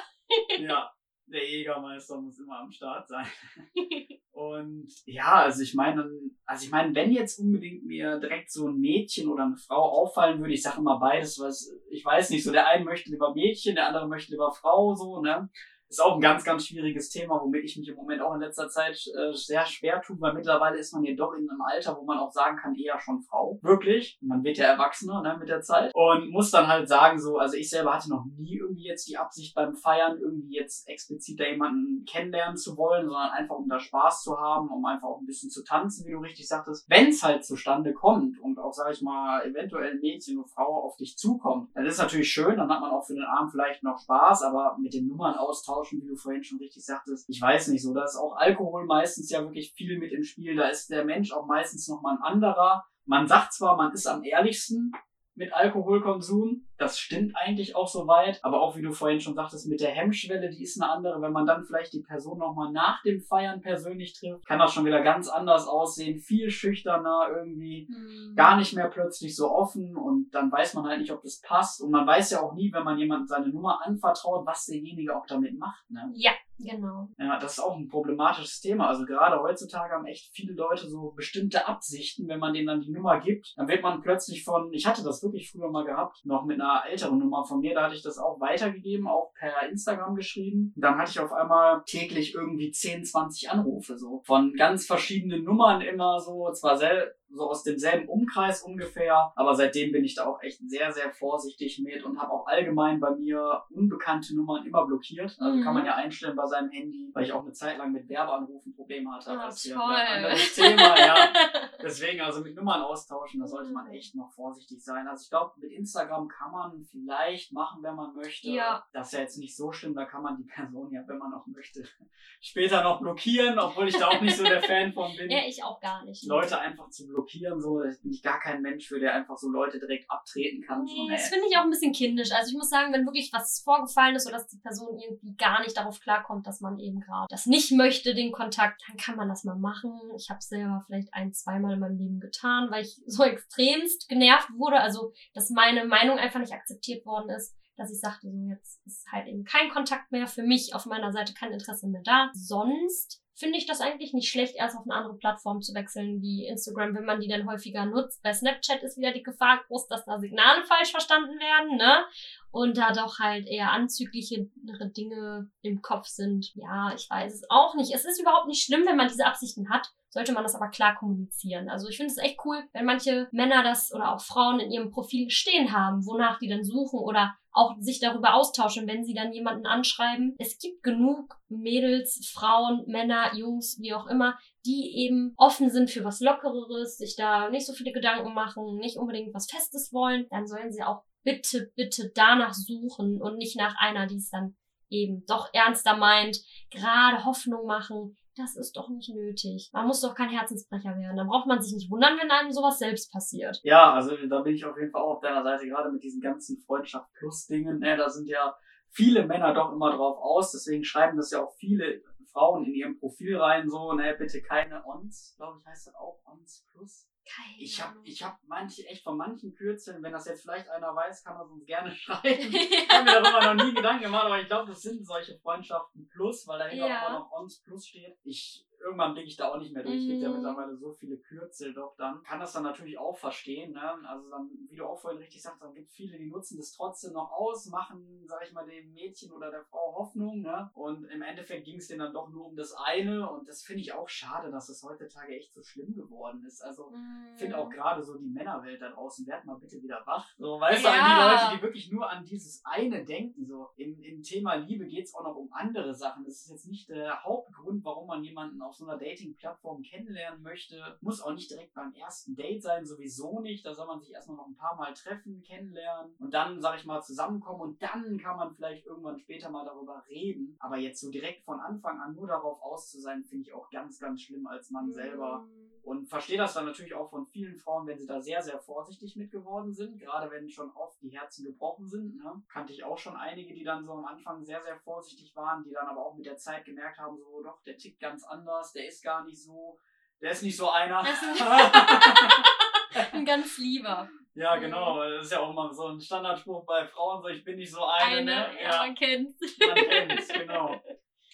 ja, der Jägermeister muss immer am Start sein. Und ja, also ich meine, also ich meine, wenn jetzt unbedingt mir direkt so ein Mädchen oder eine Frau auffallen würde, ich sage immer beides, was ich weiß nicht, so der eine möchte lieber Mädchen, der andere möchte lieber Frau, so, ne? Ist auch ein ganz, ganz schwieriges Thema, womit ich mich im Moment auch in letzter Zeit äh, sehr schwer tue, weil mittlerweile ist man ja doch in einem Alter, wo man auch sagen kann, eher schon Frau. Wirklich. Man wird ja erwachsener ne, mit der Zeit. Und muss dann halt sagen, so, also ich selber hatte noch nie irgendwie jetzt die Absicht beim Feiern, irgendwie jetzt explizit da jemanden kennenlernen zu wollen, sondern einfach um da Spaß zu haben, um einfach auch ein bisschen zu tanzen, wie du richtig sagtest. Wenn es halt zustande kommt und auch, sag ich mal, eventuell ein Mädchen oder Frau auf dich zukommt, dann ist natürlich schön, dann hat man auch für den Abend vielleicht noch Spaß, aber mit den Nummern austauschen wie du vorhin schon richtig sagtest. Ich weiß nicht so, da ist auch Alkohol meistens ja wirklich viel mit im Spiel. Da ist der Mensch auch meistens nochmal ein anderer. Man sagt zwar, man ist am ehrlichsten, mit Alkoholkonsum. Das stimmt eigentlich auch soweit. Aber auch wie du vorhin schon sagtest, mit der Hemmschwelle, die ist eine andere. Wenn man dann vielleicht die Person nochmal nach dem Feiern persönlich trifft, kann das schon wieder ganz anders aussehen. Viel schüchterner irgendwie. Mhm. Gar nicht mehr plötzlich so offen. Und dann weiß man halt nicht, ob das passt. Und man weiß ja auch nie, wenn man jemandem seine Nummer anvertraut, was derjenige auch damit macht. Ne? Ja, Genau. Ja, das ist auch ein problematisches Thema. Also gerade heutzutage haben echt viele Leute so bestimmte Absichten, wenn man denen dann die Nummer gibt, dann wird man plötzlich von, ich hatte das wirklich früher mal gehabt, noch mit einer älteren Nummer von mir, da hatte ich das auch weitergegeben, auch per Instagram geschrieben. Dann hatte ich auf einmal täglich irgendwie 10, 20 Anrufe so von ganz verschiedenen Nummern immer so, zwar sel so aus demselben Umkreis ungefähr. Aber seitdem bin ich da auch echt sehr, sehr vorsichtig mit und habe auch allgemein bei mir unbekannte Nummern immer blockiert. Also mhm. kann man ja einstellen bei seinem Handy, weil ich auch eine Zeit lang mit Werbeanrufen Probleme hatte. Oh, das ist toll. ein anderes Thema, ja. Deswegen, also mit Nummern austauschen, da sollte man echt noch vorsichtig sein. Also ich glaube, mit Instagram kann man vielleicht machen, wenn man möchte. Ja. Das ist ja jetzt nicht so schlimm, da kann man die Person ja, wenn man auch möchte, später noch blockieren, obwohl ich da auch nicht so der Fan von bin. Ja, ich auch gar nicht. Leute einfach zu blockieren blockieren, so. Da bin ich gar kein Mensch für, der einfach so Leute direkt abtreten kann. Nee, so, das finde ich auch ein bisschen kindisch. Also ich muss sagen, wenn wirklich was vorgefallen ist oder dass die Person irgendwie gar nicht darauf klarkommt, dass man eben gerade das nicht möchte, den Kontakt, dann kann man das mal machen. Ich habe es selber vielleicht ein, zweimal in meinem Leben getan, weil ich so extremst genervt wurde. Also, dass meine Meinung einfach nicht akzeptiert worden ist dass ich sagte, so jetzt ist halt eben kein Kontakt mehr für mich auf meiner Seite, kein Interesse mehr da. Sonst finde ich das eigentlich nicht schlecht, erst auf eine andere Plattform zu wechseln, wie Instagram, wenn man die dann häufiger nutzt. Bei Snapchat ist wieder die Gefahr groß, dass da Signale falsch verstanden werden, ne? Und da doch halt eher anzüglichere Dinge im Kopf sind. Ja, ich weiß es auch nicht. Es ist überhaupt nicht schlimm, wenn man diese Absichten hat sollte man das aber klar kommunizieren. Also ich finde es echt cool, wenn manche Männer das oder auch Frauen in ihrem Profil stehen haben, wonach die dann suchen oder auch sich darüber austauschen, wenn sie dann jemanden anschreiben. Es gibt genug Mädels, Frauen, Männer, Jungs, wie auch immer, die eben offen sind für was Lockereres, sich da nicht so viele Gedanken machen, nicht unbedingt was Festes wollen. Dann sollen sie auch bitte, bitte danach suchen und nicht nach einer, die es dann eben doch ernster meint, gerade Hoffnung machen, das ist doch nicht nötig. Man muss doch kein Herzensbrecher werden. Dann braucht man sich nicht wundern, wenn einem sowas selbst passiert. Ja, also da bin ich auf jeden Fall auch auf deiner Seite, gerade mit diesen ganzen Freundschaft plus Dingen. Ne, da sind ja viele Männer doch immer drauf aus. Deswegen schreiben das ja auch viele Frauen in ihrem Profil rein, so, ne, bitte keine Ons, glaube ich, heißt das auch, Ons plus. Keine ich habe ich hab manche, echt von manchen Kürzeln, wenn das jetzt vielleicht einer weiß, kann er uns gerne schreiben. Ich habe mir darüber noch nie Gedanken gemacht, aber ich glaube, das sind solche Freundschaften plus, weil dahinter ja. auch noch Ons plus steht. Ich irgendwann blicke ich da auch nicht mehr durch. Es gibt ja mhm. mittlerweile so viele Kürzel doch dann. Kann das dann natürlich auch verstehen. Ne? Also dann, wie du auch vorhin richtig sagst, dann gibt es viele, die nutzen das trotzdem noch aus, machen, sag ich mal, dem Mädchen oder der Frau Hoffnung. Ne? Und im Endeffekt ging es denen dann doch nur um das eine. Und das finde ich auch schade, dass es heutzutage echt so schlimm geworden ist. Also mm. finde auch gerade so die Männerwelt da draußen, werd mal bitte wieder wach. So, weißt ja. du, die Leute, die wirklich nur an dieses eine denken. So im, im Thema Liebe geht es auch noch um andere Sachen. Das ist jetzt nicht der Hauptgrund, warum man jemanden auf auf so einer Dating-Plattform kennenlernen möchte. Muss auch nicht direkt beim ersten Date sein, sowieso nicht. Da soll man sich erstmal noch ein paar Mal treffen, kennenlernen und dann, sag ich mal, zusammenkommen und dann kann man vielleicht irgendwann später mal darüber reden. Aber jetzt so direkt von Anfang an nur darauf aus zu sein, finde ich auch ganz, ganz schlimm als Mann mhm. selber. Und verstehe das dann natürlich auch von vielen Frauen, wenn sie da sehr, sehr vorsichtig mit geworden sind. Gerade wenn schon oft die Herzen gebrochen sind. Ne? Kannte ich auch schon einige, die dann so am Anfang sehr, sehr vorsichtig waren, die dann aber auch mit der Zeit gemerkt haben, so doch, der tickt ganz anders, der ist gar nicht so, der ist nicht so einer. ein ganz lieber. Ja, genau. Das ist ja auch immer so ein Standardspruch bei Frauen, so ich bin nicht so eine. Eine, ne? ja, man kennt's. Man kennt's, genau.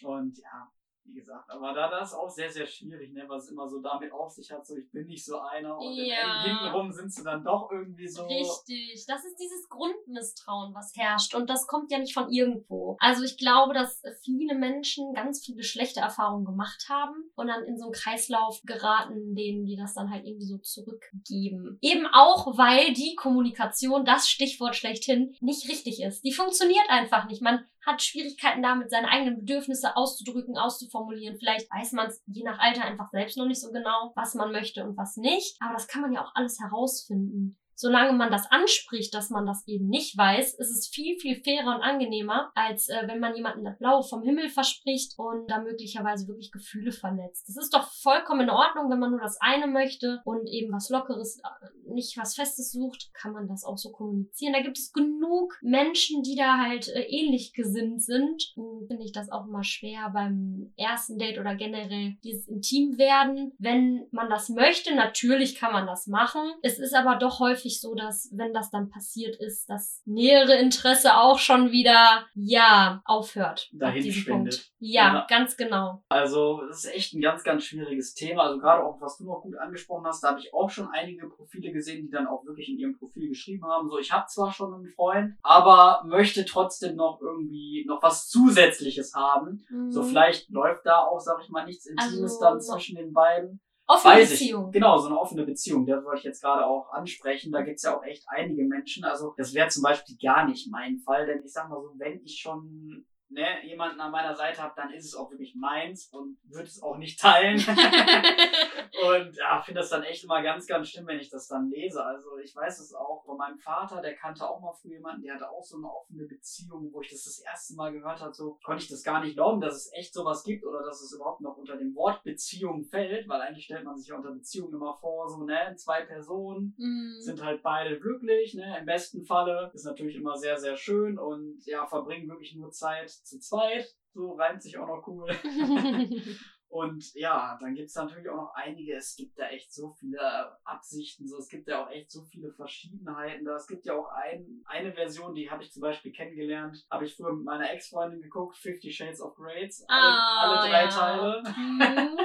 Und ja, wie gesagt. Aber da das ist auch sehr, sehr schwierig, ne? was immer so damit auf sich hat, so ich bin nicht so einer und ja. hintenrum sind sie dann doch irgendwie so. Richtig, das ist dieses Grundmisstrauen, was herrscht und das kommt ja nicht von irgendwo. Also ich glaube, dass viele Menschen ganz viele schlechte Erfahrungen gemacht haben und dann in so einen Kreislauf geraten, denen die das dann halt irgendwie so zurückgeben. Eben auch, weil die Kommunikation, das Stichwort schlechthin, nicht richtig ist. Die funktioniert einfach nicht. Man hat Schwierigkeiten damit, seine eigenen Bedürfnisse auszudrücken, auszuformulieren. Vielleicht weiß man es je nach Alter einfach selbst noch nicht so genau, was man möchte und was nicht. Aber das kann man ja auch alles herausfinden solange man das anspricht, dass man das eben nicht weiß, ist es viel, viel fairer und angenehmer, als äh, wenn man jemanden das Blaue vom Himmel verspricht und da möglicherweise wirklich Gefühle verletzt. Das ist doch vollkommen in Ordnung, wenn man nur das eine möchte und eben was Lockeres, äh, nicht was Festes sucht, kann man das auch so kommunizieren. Da gibt es genug Menschen, die da halt äh, ähnlich gesinnt sind. Finde ich das auch immer schwer beim ersten Date oder generell dieses Intim werden. Wenn man das möchte, natürlich kann man das machen. Es ist aber doch häufig häufig so, dass wenn das dann passiert ist, das nähere Interesse auch schon wieder, ja, aufhört. Dahin diesem schwindet. Ja, Ja. ganz genau. Also, das ist echt ein ganz, ganz schwieriges Thema. Also, gerade auch, was du noch gut angesprochen hast, da habe ich auch schon einige Profile gesehen, die dann auch wirklich in ihrem Profil geschrieben haben, so, ich habe zwar schon einen Freund, aber möchte trotzdem noch irgendwie noch was Zusätzliches haben. So, Mhm. vielleicht läuft da auch, sag ich mal, nichts Intimes Also, dann so- zwischen den beiden. Offene Weiß Beziehung. ich. Genau, so eine offene Beziehung. Das wollte ich jetzt gerade auch ansprechen. Da gibt's ja auch echt einige Menschen. Also das wäre zum Beispiel gar nicht mein Fall, denn ich sag mal so, wenn ich schon ne, jemanden an meiner Seite habe, dann ist es auch wirklich meins und würde es auch nicht teilen. und ja, finde das dann echt immer ganz, ganz schlimm, wenn ich das dann lese. Also ich weiß es auch von meinem Vater, der kannte auch mal früher jemanden, der hatte auch so eine offene Beziehung, wo ich das das erste Mal gehört habe, so konnte ich das gar nicht glauben, dass es echt sowas gibt oder dass es überhaupt noch unter dem Wort Beziehung fällt, weil eigentlich stellt man sich ja unter Beziehung immer vor, so, ne, zwei Personen Mhm. sind halt beide glücklich, ne? Im besten Falle ist natürlich immer sehr, sehr schön und ja, verbringen wirklich nur Zeit zu zweit. So reimt sich auch noch cool. Und ja, dann gibt's natürlich auch noch einige, es gibt da echt so viele Absichten, so es gibt ja auch echt so viele Verschiedenheiten. Da. Es gibt ja auch ein, eine Version, die habe ich zum Beispiel kennengelernt, habe ich früher mit meiner Ex-Freundin geguckt, Fifty Shades of Grades, alle, Ah, alle drei ja. Teile. Mhm.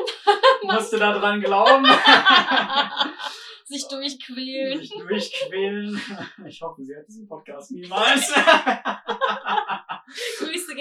Musste da dran glauben. Sich durchquälen. sich durchquälen. Ich hoffe, sie hört diesen Podcast niemals.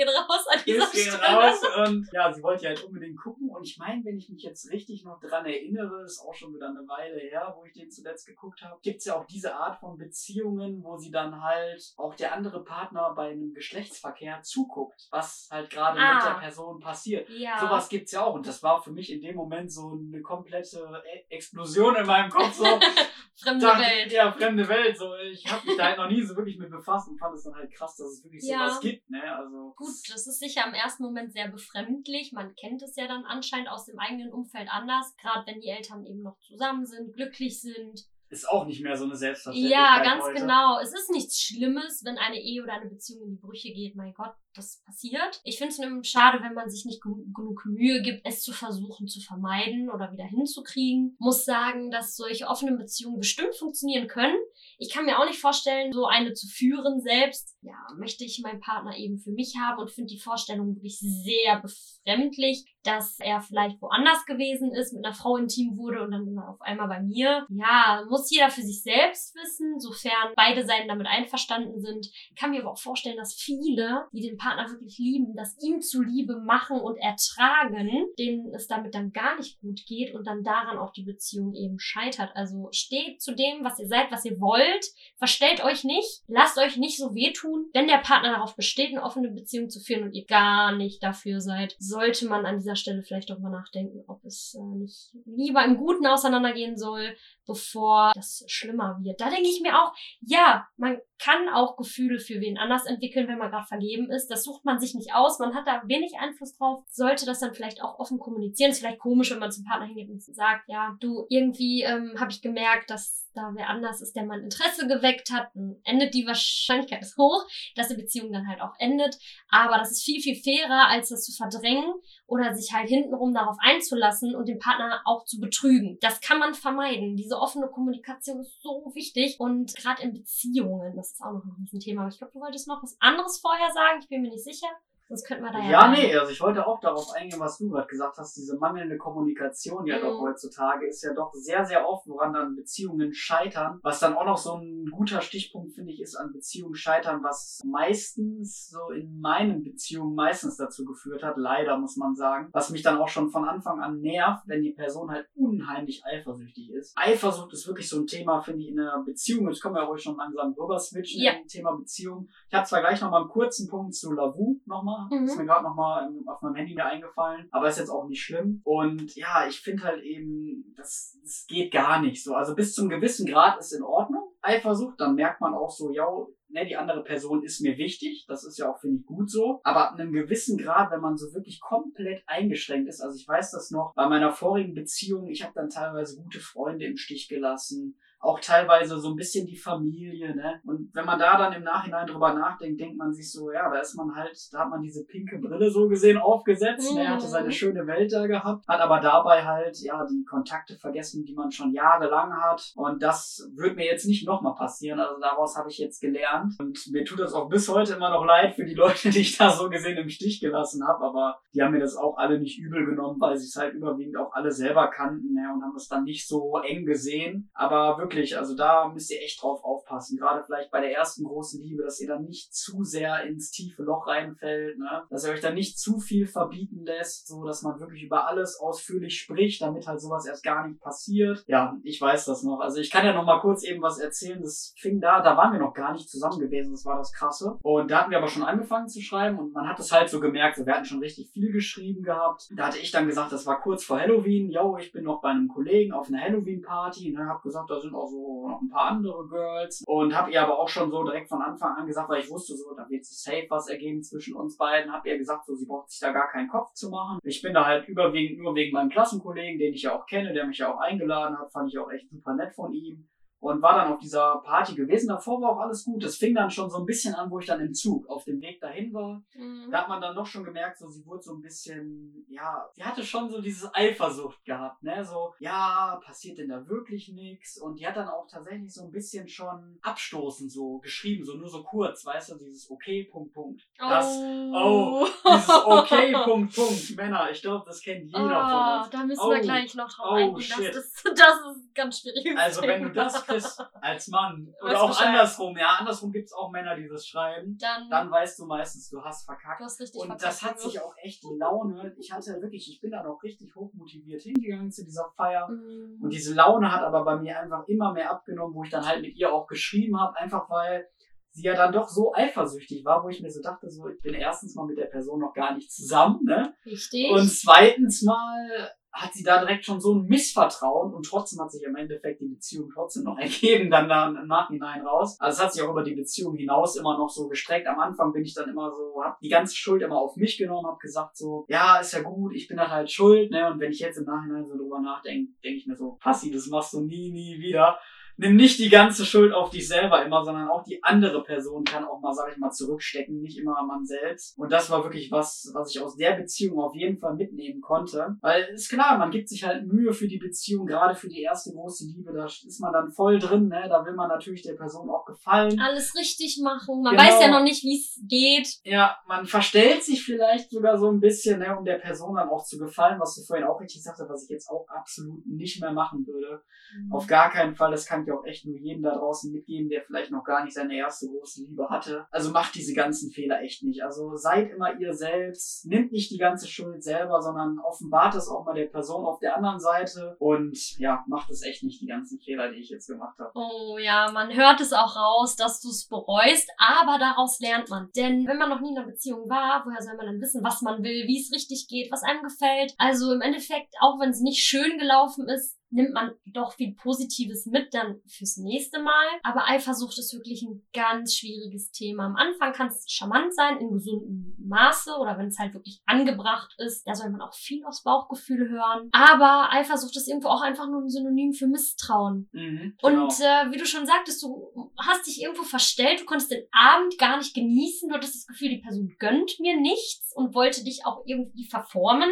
Gehen raus an dieser Grüße gehen Stelle. raus und ja, sie wollte ja halt unbedingt gucken und ich meine, wenn ich mich jetzt richtig noch dran erinnere, ist auch schon wieder eine Weile her, wo ich den zuletzt geguckt habe, gibt's ja auch diese Art von Beziehungen, wo sie dann halt auch der andere Partner bei einem Geschlechtsverkehr zuguckt, was halt gerade mit Ah. der Person passiert. Ja. Sowas gibt's ja auch und das war für mich in dem Moment so eine komplette E- Explosion in meinem Kopf so. Fremde dachte, Welt. Ja, fremde Welt. So, ich habe mich da halt noch nie so wirklich mit befasst und fand es dann halt krass, dass es wirklich Ja. sowas gibt. Ne? Also Gut, das ist sicher im ersten Moment sehr befremdlich. Man kennt es ja dann anscheinend aus dem eigenen Umfeld anders. Gerade wenn die Eltern eben noch zusammen sind, glücklich sind. ist auch nicht mehr so eine Selbstverständlichkeit. Ja, ganz heute. genau. Es ist nichts Schlimmes, wenn eine Ehe oder eine Beziehung in die Brüche geht. Mein Gott, das passiert. Ich finde es nur schade, wenn man sich nicht gen- genug Mühe gibt, es zu versuchen zu vermeiden oder wieder hinzukriegen. Muss sagen, dass solche offenen Beziehungen bestimmt funktionieren können. Ich kann mir auch nicht vorstellen, so eine zu führen selbst. Ja, möchte ich meinen Partner eben für mich haben und finde die Vorstellung wirklich sehr befremdlich, dass er vielleicht woanders gewesen ist, mit einer Frau intim wurde und dann auf einmal bei mir. Ja, muss jeder für sich selbst wissen, sofern beide Seiten damit einverstanden sind. Ich kann mir aber auch vorstellen, dass viele, die den Partner wirklich lieben, das ihm zuliebe machen und ertragen, denen es damit dann gar nicht gut geht und dann daran auch die Beziehung eben scheitert. Also steht zu dem, was ihr seid, was ihr wollt, verstellt euch nicht, lasst euch nicht so wehtun. Wenn der Partner darauf besteht, eine offene Beziehung zu führen und ihr gar nicht dafür seid, sollte man an dieser Stelle vielleicht mal nachdenken, ob es äh, nicht lieber im Guten auseinandergehen soll, bevor das schlimmer wird. Da denke ich mir auch, ja, man kann auch Gefühle für wen anders entwickeln, wenn man gerade vergeben ist. Das sucht man sich nicht aus. Man hat da wenig Einfluss drauf. Sollte das dann vielleicht auch offen kommunizieren. Ist vielleicht komisch, wenn man zum Partner hingeht und sagt, ja, du, irgendwie ähm, habe ich gemerkt, dass da wer anders ist, der mein Interesse geweckt hat. Dann endet die Wahrscheinlichkeit ist hoch, dass die Beziehung dann halt auch endet. Aber das ist viel, viel fairer, als das zu verdrängen oder sich halt hintenrum darauf einzulassen und den Partner auch zu betrügen. Das kann man vermeiden. Diese offene Kommunikation ist so wichtig und gerade in Beziehungen, das ist auch noch ein Riesenthema. Aber ich glaube, du wolltest noch was anderes vorher sagen. Ich bin mir nicht sicher. Sonst könnten wir da ja. Ja, bleiben. nee, also ich wollte auch darauf eingehen, was du gerade gesagt hast. Diese mangelnde Kommunikation ja Mhm. doch heutzutage ist ja doch sehr, sehr oft, woran dann Beziehungen scheitern. Was dann auch noch so ein guter Stichpunkt, finde ich, ist an Beziehungen scheitern, was meistens so in meinen Beziehungen meistens dazu geführt hat, leider muss man sagen, was mich dann auch schon von Anfang an nervt, wenn die Person halt unheimlich eifersüchtig ist. Eifersucht ist wirklich so ein Thema, finde ich, in einer Beziehung. Jetzt können wir ja ruhig schon langsam rüber switchen Ja. im Thema Beziehung. Ich habe zwar gleich noch mal einen kurzen Punkt zu Lavu nochmal, Mhm. ist mir gerade nochmal auf meinem Handy wieder eingefallen, aber ist jetzt auch nicht schlimm. Und ja, ich finde halt eben, das, das geht gar nicht so. Also bis zum gewissen Grad ist in Ordnung. Eifersucht, dann merkt man auch so, ja, ne, die andere Person ist mir wichtig. Das ist ja auch, finde ich, gut so. Aber ab einem gewissen Grad, wenn man so wirklich komplett eingeschränkt ist, also ich weiß das noch, bei meiner vorigen Beziehung, ich habe dann teilweise gute Freunde im Stich gelassen. Auch teilweise so ein bisschen die Familie, ne? Und wenn man da dann im Nachhinein drüber nachdenkt, denkt man sich so, ja, da ist man halt, da hat man diese pinke Brille so gesehen aufgesetzt, mhm. ne? hatte seine schöne Welt da gehabt, hat aber dabei halt, ja, die Kontakte vergessen, die man schon jahrelang hat. Und das wird mir jetzt nicht nochmal passieren. Also daraus habe ich jetzt gelernt. Und mir tut das auch bis heute immer noch leid für die Leute, die ich da so gesehen im Stich gelassen habe. Aber die haben mir das auch alle nicht übel genommen, weil sie es halt überwiegend auch alle selber kannten ne? und haben es dann nicht so eng gesehen. Aber wirklich, also da müsst ihr echt drauf aufpassen. Gerade vielleicht bei der ersten großen Liebe, dass ihr dann nicht zu sehr ins tiefe Loch reinfällt, ne? dass ihr euch dann nicht zu viel verbieten lässt, so dass man wirklich über alles ausführlich spricht, damit halt sowas erst gar nicht passiert. Ja, ich weiß das noch. Also ich kann ja noch mal kurz eben was erzählen. Das fing da, da waren wir noch gar nicht zusammen gewesen. Das war das Krasse. Und da hatten wir aber schon angefangen zu schreiben und man hat es halt so gemerkt. Wir hatten schon richtig viel geschrieben gehabt. Da hatte ich dann gesagt, das war kurz vor Halloween. Yo, ich bin noch bei einem Kollegen auf einer Halloween-Party. Ne, hab gesagt, da sind auch so noch ein paar andere Girls. Und hab ihr aber auch schon so direkt von Anfang an gesagt, weil ich wusste so, da wird sich safe was ergeben zwischen uns beiden. Hab ihr gesagt, so, sie braucht sich da gar keinen Kopf zu machen. Ich bin da halt überwiegend nur wegen meinem Klassenkollegen, den ich ja auch kenne, der mich ja auch eingeladen hat. Fand ich auch echt super nett von ihm und war dann auf dieser Party gewesen. Davor war auch alles gut. Es fing dann schon so ein bisschen an, wo ich dann im Zug auf dem Weg dahin war. Mhm. Da hat man dann noch schon gemerkt, so sie wurde so ein bisschen, ja, sie hatte schon so diese Eifersucht gehabt, ne? So, ja, passiert denn da wirklich nichts? Und die hat dann auch tatsächlich so ein bisschen schon abstoßend so geschrieben, so nur so kurz, weißt du, dieses okay, Punkt, Punkt. Das, oh, oh dieses okay, Punkt, Punkt. Männer, ich glaube, das kennt jeder oh, von uns. Da müssen oh, wir gleich noch drauf oh, eingehen. Das ist, das ist ganz schwierig. Also, wenn du das bist als Mann. Oder auch Bescheid. andersrum, ja. Andersrum gibt es auch Männer, die das schreiben. Dann, dann weißt du meistens, du hast verkackt. Du hast richtig und verkackt, das hat sich auch echt die Laune. Ich hatte wirklich, ich bin da noch richtig hochmotiviert hingegangen zu dieser Feier. Mhm. Und diese Laune hat aber bei mir einfach immer mehr abgenommen, wo ich dann halt mit ihr auch geschrieben habe, einfach weil sie ja dann doch so eifersüchtig war, wo ich mir so dachte, so, ich bin erstens mal mit der Person noch gar nicht zusammen, ne? Richtig. Und zweitens mal hat sie da direkt schon so ein Missvertrauen und trotzdem hat sich im Endeffekt die Beziehung trotzdem noch ergeben, dann da im Nachhinein raus. Also es hat sich auch über die Beziehung hinaus immer noch so gestreckt. Am Anfang bin ich dann immer so, hab die ganze Schuld immer auf mich genommen, hab gesagt so, ja, ist ja gut, ich bin da halt schuld, ne? Und wenn ich jetzt im Nachhinein so drüber nachdenke, denke ich mir so, Passi, das machst du nie, nie wieder nimm nicht die ganze Schuld auf dich selber immer, sondern auch die andere Person kann auch mal, sag ich mal, zurückstecken, nicht immer man selbst. Und das war wirklich was, was ich aus der Beziehung auf jeden Fall mitnehmen konnte. Weil ist klar, man gibt sich halt Mühe für die Beziehung, gerade für die erste große Liebe, da ist man dann voll drin, ne? Da will man natürlich der Person auch gefallen. Alles richtig machen. Man genau. weiß ja noch nicht, wie es geht. Ja, man verstellt sich vielleicht sogar so ein bisschen, ne, um der Person dann auch zu gefallen, was du vorhin auch richtig sagst, was ich jetzt auch absolut nicht mehr machen würde. Mhm. Auf gar keinen Fall, das kann ich auch echt nur jedem da draußen mitgeben, der vielleicht noch gar nicht seine erste große Liebe hatte. Also macht diese ganzen Fehler echt nicht. Also seid immer ihr selbst, nimmt nicht die ganze Schuld selber, sondern offenbart es auch mal der Person auf der anderen Seite und ja, macht es echt nicht die ganzen Fehler, die ich jetzt gemacht habe. Oh ja, man hört es auch raus, dass du es bereust, aber daraus lernt man. Denn wenn man noch nie in einer Beziehung war, woher soll man dann wissen, was man will, wie es richtig geht, was einem gefällt? Also im Endeffekt, auch wenn es nicht schön gelaufen ist, nimmt man doch viel Positives mit dann fürs nächste Mal. Aber Eifersucht ist wirklich ein ganz schwieriges Thema. Am Anfang kann es charmant sein, in gesundem Maße oder wenn es halt wirklich angebracht ist. Da soll man auch viel aufs Bauchgefühl hören. Aber Eifersucht ist irgendwo auch einfach nur ein Synonym für Misstrauen. Mhm, genau. Und äh, wie du schon sagtest, du hast dich irgendwo verstellt, du konntest den Abend gar nicht genießen, du hattest das Gefühl, die Person gönnt mir nichts und wollte dich auch irgendwie verformen.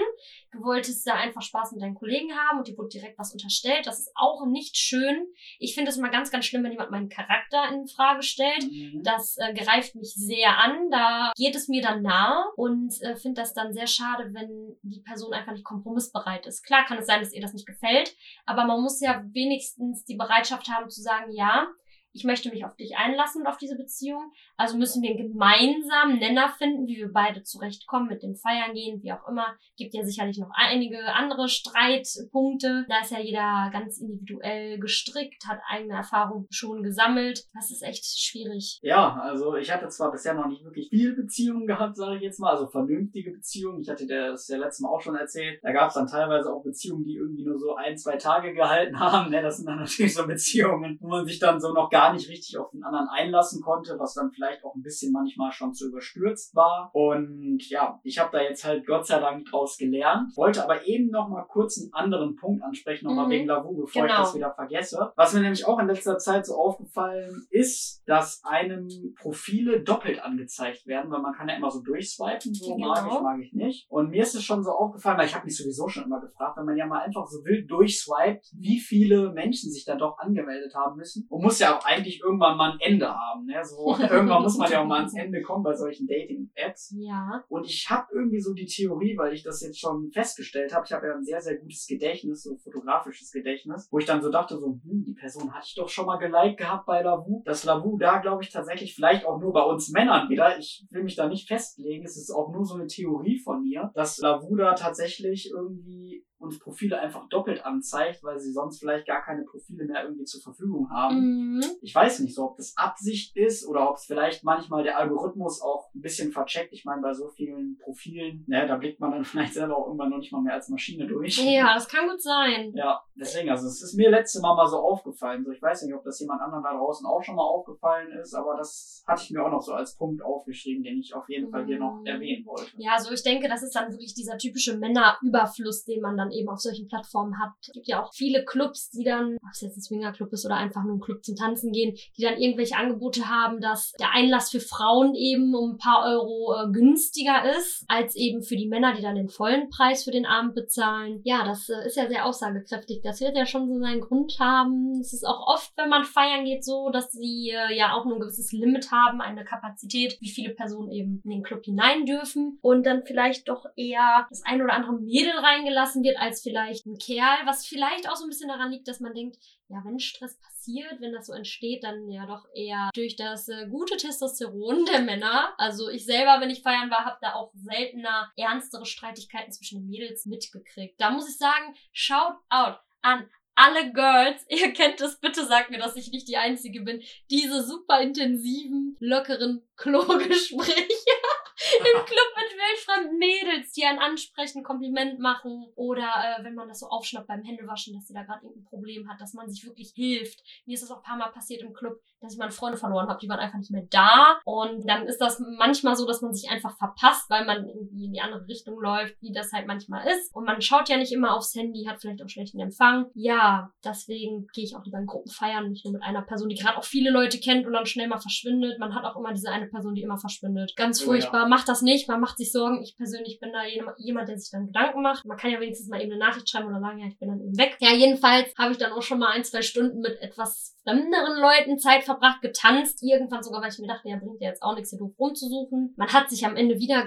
Du wolltest da einfach Spaß mit deinen Kollegen haben und dir wurde direkt was unterstellt. Das ist auch nicht schön. Ich finde es immer ganz, ganz schlimm, wenn jemand meinen Charakter in Frage stellt. Mhm. Das äh, greift mich sehr an. Da geht es mir dann nahe und äh, finde das dann sehr schade, wenn die Person einfach nicht kompromissbereit ist. Klar kann es sein, dass ihr das nicht gefällt, aber man muss ja wenigstens die Bereitschaft haben zu sagen, ja, ich möchte mich auf dich einlassen und auf diese Beziehung. Also müssen wir einen gemeinsamen Nenner finden, wie wir beide zurechtkommen, mit dem Feiern gehen, wie auch immer. Gibt ja sicherlich noch einige andere Streitpunkte. Da ist ja jeder ganz individuell gestrickt, hat eigene Erfahrungen schon gesammelt. Das ist echt schwierig. Ja, also ich hatte zwar bisher noch nicht wirklich viel Beziehungen gehabt, sage ich jetzt mal, also vernünftige Beziehungen. Ich hatte das ja letztes Mal auch schon erzählt. Da gab es dann teilweise auch Beziehungen, die irgendwie nur so ein, zwei Tage gehalten haben. Ne, das sind dann natürlich so Beziehungen, wo man sich dann so noch gar gar nicht richtig auf den anderen einlassen konnte, was dann vielleicht auch ein bisschen manchmal schon zu überstürzt war. Und ja, ich habe da jetzt halt Gott sei Dank draus gelernt. Wollte aber eben noch mal kurz einen anderen Punkt ansprechen, nochmal mhm. wegen Lavu, bevor genau. ich das wieder vergesse. Was mir nämlich auch in letzter Zeit so aufgefallen ist, dass einem Profile doppelt angezeigt werden, weil man kann ja immer so durchswipen, so genau. mag ich, mag ich nicht. Und mir ist es schon so aufgefallen, weil ich habe mich sowieso schon immer gefragt, wenn man ja mal einfach so wild durchswipet, wie viele Menschen sich da doch angemeldet haben müssen. Und muss ja auch eigentlich irgendwann mal ein Ende haben. Ne? So, irgendwann muss man ja auch mal ans Ende kommen bei solchen Dating-Apps. Ja. Und ich habe irgendwie so die Theorie, weil ich das jetzt schon festgestellt habe, ich habe ja ein sehr, sehr gutes Gedächtnis, so fotografisches Gedächtnis, wo ich dann so dachte, so, hm, die Person hatte ich doch schon mal geliked gehabt bei Lavu. Das Lavu da, glaube ich, tatsächlich vielleicht auch nur bei uns Männern wieder. Ich will mich da nicht festlegen. Es ist auch nur so eine Theorie von mir, dass Lavu da tatsächlich irgendwie uns Profile einfach doppelt anzeigt, weil sie sonst vielleicht gar keine Profile mehr irgendwie zur Verfügung haben. Mhm. Ich weiß nicht so, ob das Absicht ist oder ob es vielleicht manchmal der Algorithmus auch ein bisschen vercheckt. Ich meine, bei so vielen Profilen, ne, da blickt man dann vielleicht selber auch irgendwann noch nicht mal mehr als Maschine durch. Ja, das kann gut sein. Ja, deswegen, also es ist mir letzte Mal mal so aufgefallen. So, ich weiß nicht, ob das jemand anderen da draußen auch schon mal aufgefallen ist, aber das hatte ich mir auch noch so als Punkt aufgeschrieben, den ich auf jeden Fall hier noch mhm. erwähnen wollte. Ja, also ich denke, das ist dann wirklich dieser typische Männerüberfluss, den man dann eben auf solchen Plattformen hat. Es gibt ja auch viele Clubs, die dann, ob es jetzt ein Swingerclub ist oder einfach nur ein Club zum Tanzen gehen, die dann irgendwelche Angebote haben, dass der Einlass für Frauen eben um ein paar Euro äh, günstiger ist, als eben für die Männer, die dann den vollen Preis für den Abend bezahlen. Ja, das äh, ist ja sehr aussagekräftig. Das wird ja schon so seinen Grund haben. Es ist auch oft, wenn man feiern geht, so, dass sie äh, ja auch nur ein gewisses Limit haben, eine Kapazität, wie viele Personen eben in den Club hinein dürfen und dann vielleicht doch eher das ein oder andere Mädel reingelassen wird, als vielleicht ein Kerl, was vielleicht auch so ein bisschen daran liegt, dass man denkt, ja, wenn Stress passiert, wenn das so entsteht, dann ja doch eher durch das äh, gute Testosteron der Männer. Also ich selber, wenn ich feiern war, habe da auch seltener ernstere Streitigkeiten zwischen den Mädels mitgekriegt. Da muss ich sagen, shout out an alle Girls, ihr kennt es, bitte sagt mir, dass ich nicht die Einzige bin, diese super intensiven, lockeren Klogespräche im Club wildfremden Mädels, die einen ansprechen, Kompliment machen oder äh, wenn man das so aufschnappt beim Händewaschen, dass sie da gerade irgendein Problem hat, dass man sich wirklich hilft. Mir ist das auch ein paar Mal passiert im Club, dass ich meine Freunde verloren habe, die waren einfach nicht mehr da und dann ist das manchmal so, dass man sich einfach verpasst, weil man irgendwie in die andere Richtung läuft, wie das halt manchmal ist und man schaut ja nicht immer aufs Handy, hat vielleicht auch schlechten Empfang. Ja, deswegen gehe ich auch lieber in Gruppen feiern, nicht nur mit einer Person, die gerade auch viele Leute kennt und dann schnell mal verschwindet. Man hat auch immer diese eine Person, die immer verschwindet. Ganz furchtbar. Oh, ja. Macht das nicht, man macht sich Sorgen. Ich persönlich bin da jemand, der sich dann Gedanken macht. Man kann ja wenigstens mal eben eine Nachricht schreiben oder sagen, ja, ich bin dann eben weg. Ja, jedenfalls habe ich dann auch schon mal ein, zwei Stunden mit etwas fremderen Leuten Zeit verbracht, getanzt. Irgendwann sogar, weil ich mir dachte, ja, bringt ja jetzt auch nichts, hier doof rumzusuchen. Man hat sich am Ende wieder.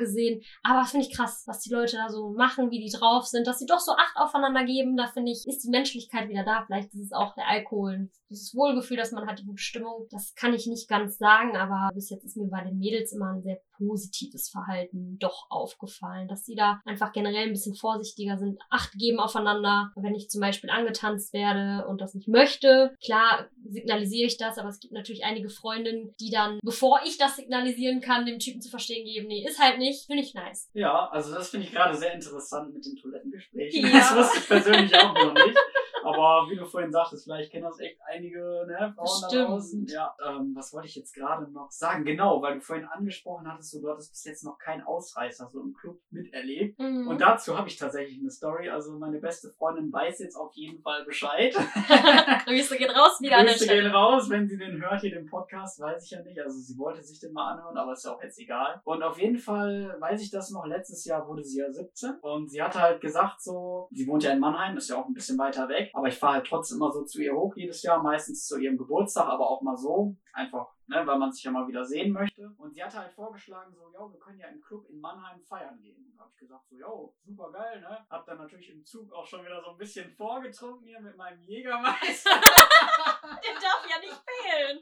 Aber finde ich krass, was die Leute da so machen, wie die drauf sind, dass sie doch so Acht aufeinander geben. Da finde ich, ist die Menschlichkeit wieder da. Vielleicht ist es auch der Alkohol. Dieses Wohlgefühl, dass man hat, die gute. Das kann ich nicht ganz sagen, aber bis jetzt ist mir bei den Mädels immer ein sehr positives Verhalten doch aufgefallen, dass sie da einfach generell ein bisschen vorsichtiger sind, Acht geben aufeinander. Wenn ich zum Beispiel angetanzt werde und das nicht möchte, klar signalisiere ich das, aber es gibt natürlich einige Freundinnen, die dann, bevor ich das signalisieren kann, dem Typen zu verstehen geben, nee, ist halt nicht, finde ich nice. Ja, also das finde ich gerade sehr interessant mit den Toilettengesprächen. Ja. Das wusste ich persönlich auch noch nicht. Aber wie du vorhin sagtest, vielleicht kennen das echt einige ne, Frauen Stimmt. da draußen. Ja, ähm, was wollte ich jetzt gerade noch sagen? Genau, weil du vorhin angesprochen hattest, so, du hattest bis jetzt noch keinen Ausreißer so im Club miterlebt. Mhm. Und dazu habe ich tatsächlich eine Story. Also meine beste Freundin weiß jetzt auf jeden Fall Bescheid. Grüße gehen raus wieder an Grüße gehen raus, wenn sie den hört, hier den Podcast, weiß ich ja nicht. Also sie wollte sich den mal anhören, aber ist ja auch jetzt egal. Und auf jeden Fall weiß ich das noch, letztes Jahr wurde sie ja 17 und sie hat halt gesagt so, sie wohnt ja in Mannheim, ist ja auch ein bisschen weiter weg, aber ich fahre halt trotzdem immer so zu ihr hoch jedes Jahr, meistens zu ihrem Geburtstag, aber auch mal so, einfach ne, weil man sich ja mal wieder sehen möchte. Und sie hatte halt vorgeschlagen, so, ja, wir können ja im Club in Mannheim feiern gehen. Und da habe ich gesagt, so, jo, super geil, ne? Hab dann natürlich im Zug auch schon wieder so ein bisschen vorgetrunken hier mit meinem Jägermeister. Der darf ja nicht fehlen.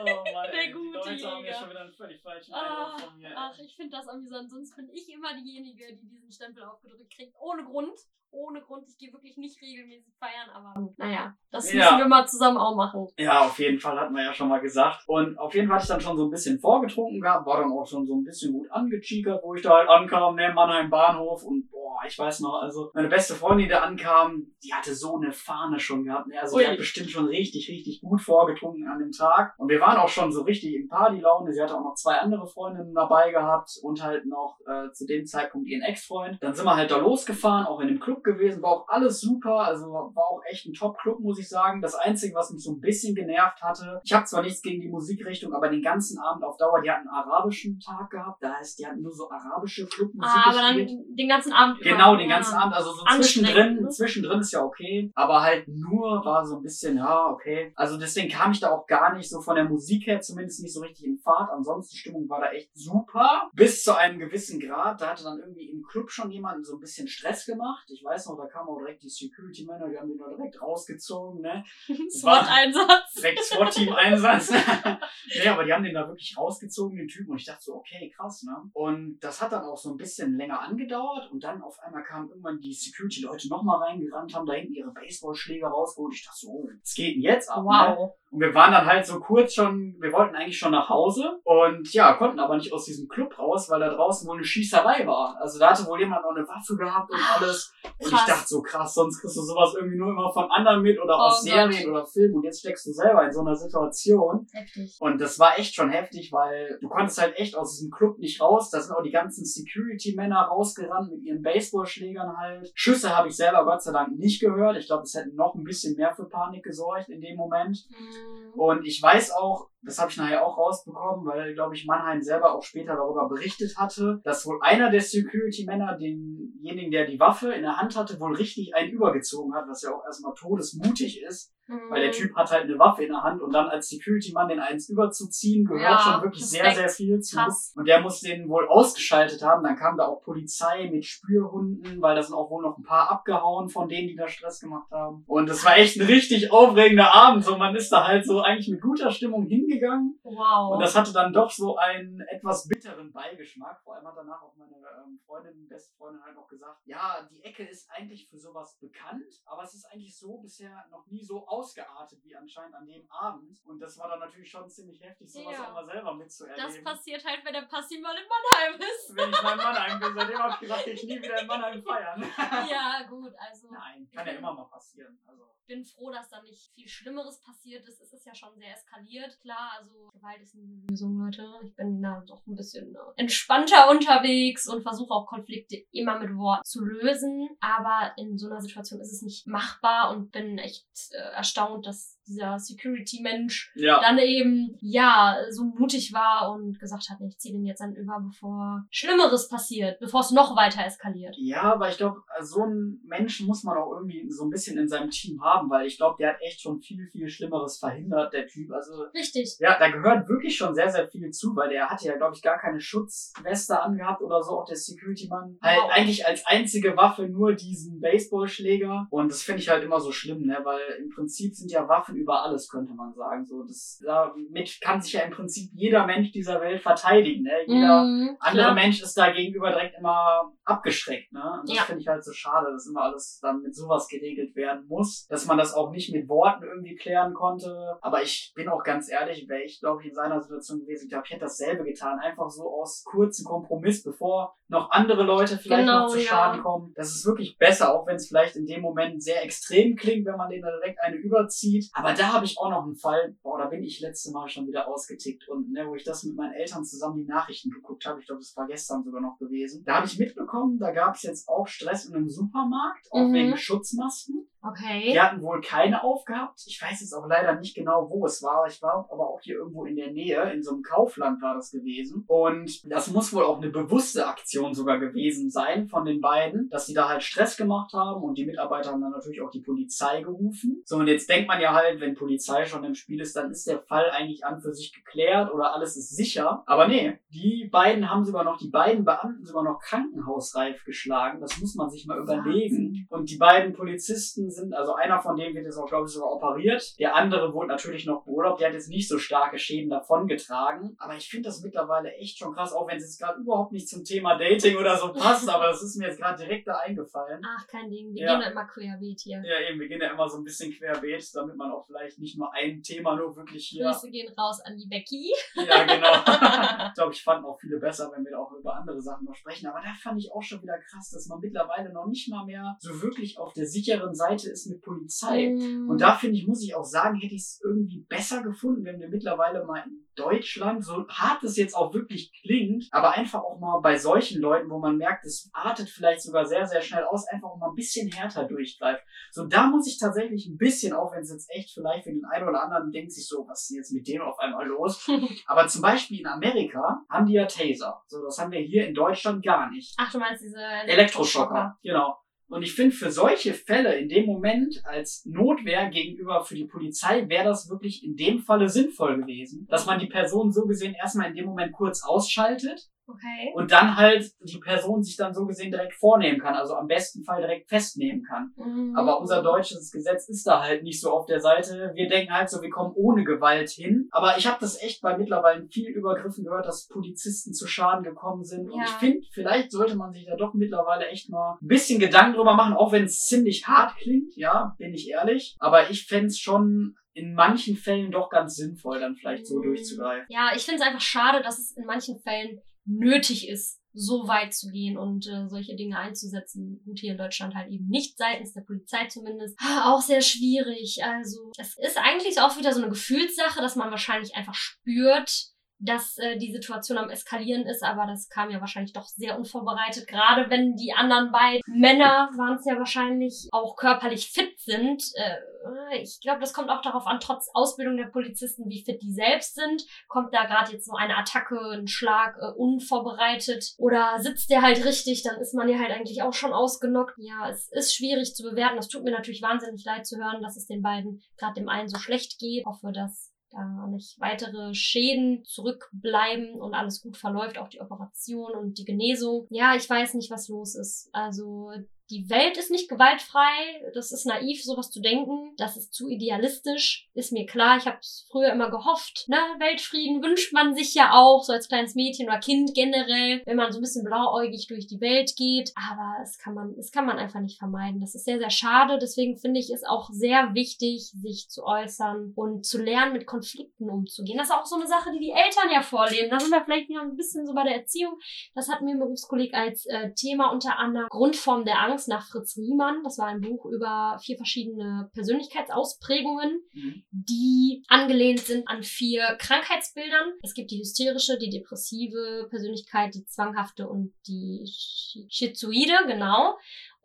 Oh Mann, Der gute Leute Jäger. haben ja schon wieder einen völlig falschen Eindruck von mir. Ach, ich finde das amüsant. Sonst bin ich immer diejenige, die diesen Stempel aufgedrückt kriegt. Ohne Grund ohne Grund. Ich gehe wirklich nicht regelmäßig feiern, aber naja, das ja. müssen wir mal zusammen auch machen. Ja, auf jeden Fall hatten wir ja schon mal gesagt. Und auf jeden Fall hatte ich dann schon so ein bisschen vorgetrunken gehabt, war dann auch schon so ein bisschen gut angechiekert, wo ich da halt ankam, ne, Mannheim Bahnhof und boah, ich weiß noch, also meine beste Freundin, die da ankam, die hatte so eine Fahne schon gehabt. Ne? Also die Ui. hat bestimmt schon richtig, richtig gut vorgetrunken an dem Tag. Und wir waren auch schon so richtig in Partylaune. Sie hatte auch noch zwei andere Freundinnen dabei gehabt und halt noch äh, zu dem Zeitpunkt ihren Ex-Freund. Dann sind wir halt da losgefahren, auch in dem Club gewesen, war auch alles super. Also war auch echt ein Top-Club, muss ich sagen. Das Einzige, was mich so ein bisschen genervt hatte, ich habe zwar nichts gegen die Musikrichtung, aber den ganzen Abend auf Dauer, die hatten einen arabischen Tag gehabt. Da heißt, die hatten nur so arabische Clubmusik Ah, aber dann gespielt. den ganzen Abend über. Genau, den Ja. ganzen Abend, also so zwischendrin, ne? zwischendrin ist ja okay, aber halt nur war so ein bisschen, ja, okay. Also deswegen kam ich da auch gar nicht so von der Musik her zumindest nicht so richtig in Fahrt. Ansonsten die Stimmung war da echt super. Bis zu einem gewissen Grad, da hatte dann irgendwie im Club schon jemand so ein bisschen Stress gemacht. Ich weiß noch, da kamen auch direkt die Security-Männer, die haben den da direkt rausgezogen, ne? SWAT-Einsatz. direkt SWAT-Team-Einsatz. nee, aber die haben den da wirklich rausgezogen, den Typen. Und ich dachte so, okay, krass, ne? Und das hat dann auch so ein bisschen länger angedauert. Und dann auf einmal kamen irgendwann die Security-Leute nochmal reingerannt, haben da hinten ihre Baseballschläger rausgeholt. Ich dachte so, oh, was geht denn jetzt ab? Ne? Wow. Und wir waren dann halt so kurz schon, wir wollten eigentlich schon nach Hause und ja, konnten aber nicht aus diesem Club raus, weil da draußen wohl eine Schießerei war. Also da hatte wohl jemand noch eine Waffe gehabt und alles. Und ich Krass. dachte so krass, sonst kriegst du sowas irgendwie nur immer von anderen mit oder Oh aus Gott. Serien oder Filmen und jetzt steckst du selber in so einer Situation. Heftig. Und das war echt schon heftig, weil du konntest halt echt aus diesem Club nicht raus. Da sind auch die ganzen Security-Männer rausgerannt mit ihren Baseballschlägern halt. Schüsse habe ich selber Gott sei Dank nicht gehört. Ich glaube, es hätte noch ein bisschen mehr für Panik gesorgt in dem Moment. Mhm. Und ich weiß auch, das habe ich nachher auch rausbekommen, weil, glaube ich, Mannheim selber auch später darüber berichtet hatte, dass wohl einer der Security-Männer denjenigen, der die Waffe in der Hand hatte, wohl richtig einen übergezogen hat, was ja auch erstmal todesmutig ist, weil der Mhm. Typ hat halt eine Waffe in der Hand und dann als Security-Mann den eins überzuziehen, gehört Ja, schon wirklich sehr, sehr viel zu. Krass. Und der muss den wohl ausgeschaltet haben. Dann kam da auch Polizei mit Spürhunden, weil da sind auch wohl noch ein paar abgehauen von denen, die da Stress gemacht haben. Und es war echt ein richtig aufregender Abend. So, man ist da halt so eigentlich mit guter Stimmung hingegangen. Wow. Und das hatte dann doch so einen etwas bitteren Beigeschmack. Vor allem hat danach auch meine ähm, Freundin, beste Freundin halt auch gesagt, ja, die Ecke ist eigentlich für sowas bekannt, aber es ist eigentlich so bisher noch nie so ausgeartet wie anscheinend an dem Abend. Und das war dann natürlich schon ziemlich heftig, sowas Ja. auch mal selber das mitzuerleben. passiert halt, wenn der Passi mal in Mannheim ist. Wenn ich mal in Mannheim bin, seitdem habe ich gesagt, ich nie wieder in Mannheim feiern. ja, gut, also. Nein, kann ja immer mal passieren. Also. bin froh, dass da nicht viel Schlimmeres passiert ist. Es ist ja schon sehr eskaliert. Klar, also Gewalt ist eine Lösung, Leute. Ich bin da doch ein bisschen äh, entspannter unterwegs und versuche auch Konflikte immer mit Worten zu lösen. Aber in so einer Situation ist es nicht machbar und bin echt äh, erstaunt, dass dieser Security-Mensch Ja. dann eben, ja, so mutig war und gesagt hat, ich ziehe den jetzt dann über, bevor Schlimmeres passiert, bevor es noch weiter eskaliert. Ja, aber ich glaube, so einen Menschen muss man auch irgendwie so ein bisschen in seinem Team haben, weil ich glaube, der hat echt schon viel, viel Schlimmeres verhindert, der Typ. Also, Richtig. ja, da gehört wirklich schon sehr, sehr viel zu, weil der hatte ja, glaube ich, gar keine Schutzweste angehabt oder so, auch der Security-Mann. Halt Wow. eigentlich als einzige Waffe nur diesen Baseballschläger. Und das finde ich halt immer so schlimm, ne, weil im Prinzip sind ja Waffen über alles, könnte man sagen. So, das, damit kann sich ja im Prinzip jeder Mensch dieser Welt verteidigen, ne. Jeder, Mhm, andere. Mensch ist da gegenüber direkt immer abgeschreckt, ne? Und das Ja. finde ich halt so schade, dass immer alles dann mit sowas geregelt werden muss, dass man das auch nicht mit Worten irgendwie klären konnte. Aber ich bin auch ganz ehrlich, wäre ich, glaube ich, in seiner Situation gewesen, ich glaube, ich hätte dasselbe getan, einfach so aus kurzen Kompromiss, bevor noch andere Leute vielleicht Genau, noch zu ja. Schaden kommen. Das ist wirklich besser, auch wenn es vielleicht in dem Moment sehr extrem klingt, wenn man den da direkt eine überzieht. Aber da habe ich auch noch einen Fall, boah, da bin ich letzte Mal schon wieder ausgetickt und ne, wo ich das mit meinen Eltern zusammen die Nachrichten geguckt habe. Ich glaube, das war gestern sogar noch gewesen. Da habe ich mitbekommen, da gab es jetzt auch Stress in einem Supermarkt, auch Mhm. wegen Schutzmasken. Okay. Die hatten wohl keine aufgehabt. Ich weiß jetzt auch leider nicht genau, wo es war. Ich war aber auch hier irgendwo in der Nähe, in so einem Kaufland war das gewesen. Und das muss wohl auch eine bewusste Aktion sogar gewesen sein von den beiden, dass sie da halt Stress gemacht haben und die Mitarbeiter haben dann natürlich auch die Polizei gerufen. So, und jetzt denkt man ja halt, wenn Polizei schon im Spiel ist, dann ist der Fall eigentlich an für sich geklärt oder alles ist sicher. Aber nee, die beiden haben sogar noch, die beiden Beamten sogar noch krankenhausreif geschlagen. Das muss man sich mal überlegen. Und die beiden Polizisten sind, also einer von denen wird jetzt auch, glaube ich, sogar operiert. Der andere wurde natürlich noch beurlaubt. Der hat jetzt nicht so starke Schäden davongetragen. Aber ich finde das mittlerweile echt schon krass, auch wenn es jetzt gerade überhaupt nicht zum Thema Dating oder so passt. aber das ist mir jetzt gerade direkt da eingefallen. Ach, kein Ding. Wir Ja. gehen halt mal querbeet hier. Ja, eben, wir gehen ja immer so ein bisschen querbeet, damit man auch auch vielleicht nicht nur ein Thema nur wirklich hier. Grüße gehen raus an die Becky. Ja, genau. ich glaube, ich fand auch viele besser, wenn wir auch über andere Sachen noch sprechen. Aber da fand ich auch schon wieder krass, dass man mittlerweile noch nicht mal mehr so wirklich auf der sicheren Seite ist mit Polizei. Mm. Und da finde ich, muss ich auch sagen, hätte ich es irgendwie besser gefunden, wenn wir mittlerweile mal in Deutschland, so hart es jetzt auch wirklich klingt, aber einfach auch mal bei solchen Leuten, wo man merkt, es artet vielleicht sogar sehr, sehr schnell aus, einfach auch mal ein bisschen härter durchgreift. So, da muss ich tatsächlich ein bisschen, auch wenn es jetzt echt vielleicht für den einen oder anderen denkt sich so, was ist denn jetzt mit dem auf einmal los? aber zum Beispiel in Amerika haben die ja Taser. So, das haben wir hier in Deutschland gar nicht. Ach, du meinst diese Elektroschocker, genau. Und ich finde, für solche Fälle in dem Moment als Notwehr gegenüber für die Polizei wäre das wirklich in dem Falle sinnvoll gewesen, dass man die Person so gesehen erstmal in dem Moment kurz ausschaltet Okay. und dann halt die Person sich dann so gesehen direkt vornehmen kann, also am besten Fall direkt festnehmen kann. Mhm. Aber unser deutsches Gesetz ist da halt nicht so auf der Seite. Wir denken halt so, wir kommen ohne Gewalt hin. Aber ich habe das echt bei mittlerweile viel Übergriffen gehört, dass Polizisten zu Schaden gekommen sind. Und Ja. ich finde, vielleicht sollte man sich da doch mittlerweile echt mal ein bisschen Gedanken drüber machen, auch wenn es ziemlich hart klingt, ja, bin ich ehrlich. Aber ich fände es schon in manchen Fällen doch ganz sinnvoll, dann vielleicht so Mhm. durchzugreifen. Ja, ich finde es einfach schade, dass es in manchen Fällen nötig ist, so weit zu gehen und äh, solche Dinge einzusetzen. Gut, hier in Deutschland halt eben nicht, seitens der Polizei zumindest. Ah, Auch sehr schwierig. Also, es ist eigentlich auch wieder so eine Gefühlssache, dass man wahrscheinlich einfach spürt, dass äh, die Situation am Eskalieren ist, aber das kam ja wahrscheinlich doch sehr unvorbereitet. Gerade wenn die anderen beiden Männer waren es ja wahrscheinlich auch körperlich fit sind. Äh, ich glaube, das kommt auch darauf an, trotz Ausbildung der Polizisten, wie fit die selbst sind. Kommt da gerade jetzt so eine Attacke, ein Schlag äh, unvorbereitet oder sitzt der halt richtig, dann ist man ja halt eigentlich auch schon ausgenockt. Ja, es ist schwierig zu bewerten. Das tut mir natürlich wahnsinnig leid zu hören, dass es den beiden, gerade dem einen, so schlecht geht. Ich hoffe, dass da nicht weitere Schäden zurückbleiben und alles gut verläuft, auch die Operation und die Genesung. Ja, ich weiß nicht, was los ist. Also die Welt ist nicht gewaltfrei. Das ist naiv, sowas zu denken. Das ist zu idealistisch. Ist mir klar. Ich habe es früher immer gehofft. Ne? Weltfrieden wünscht man sich ja auch, so als kleines Mädchen oder Kind generell, wenn man so ein bisschen blauäugig durch die Welt geht. Aber es kann man, es kann man einfach nicht vermeiden. Das ist sehr, sehr schade. Deswegen finde ich es auch sehr wichtig, sich zu äußern und zu lernen, mit Konflikten umzugehen. Das ist auch so eine Sache, die die Eltern ja vorleben. Da sind wir vielleicht noch ein bisschen so bei der Erziehung. Das hatten wir im Berufskolleg als äh, Thema unter anderem Grundform der Angst nach Fritz Riemann. Das war ein Buch über vier verschiedene Persönlichkeitsausprägungen, Mhm. die angelehnt sind an vier Krankheitsbildern. Es gibt die hysterische, die depressive Persönlichkeit, die zwanghafte und die schi- schizoide, genau.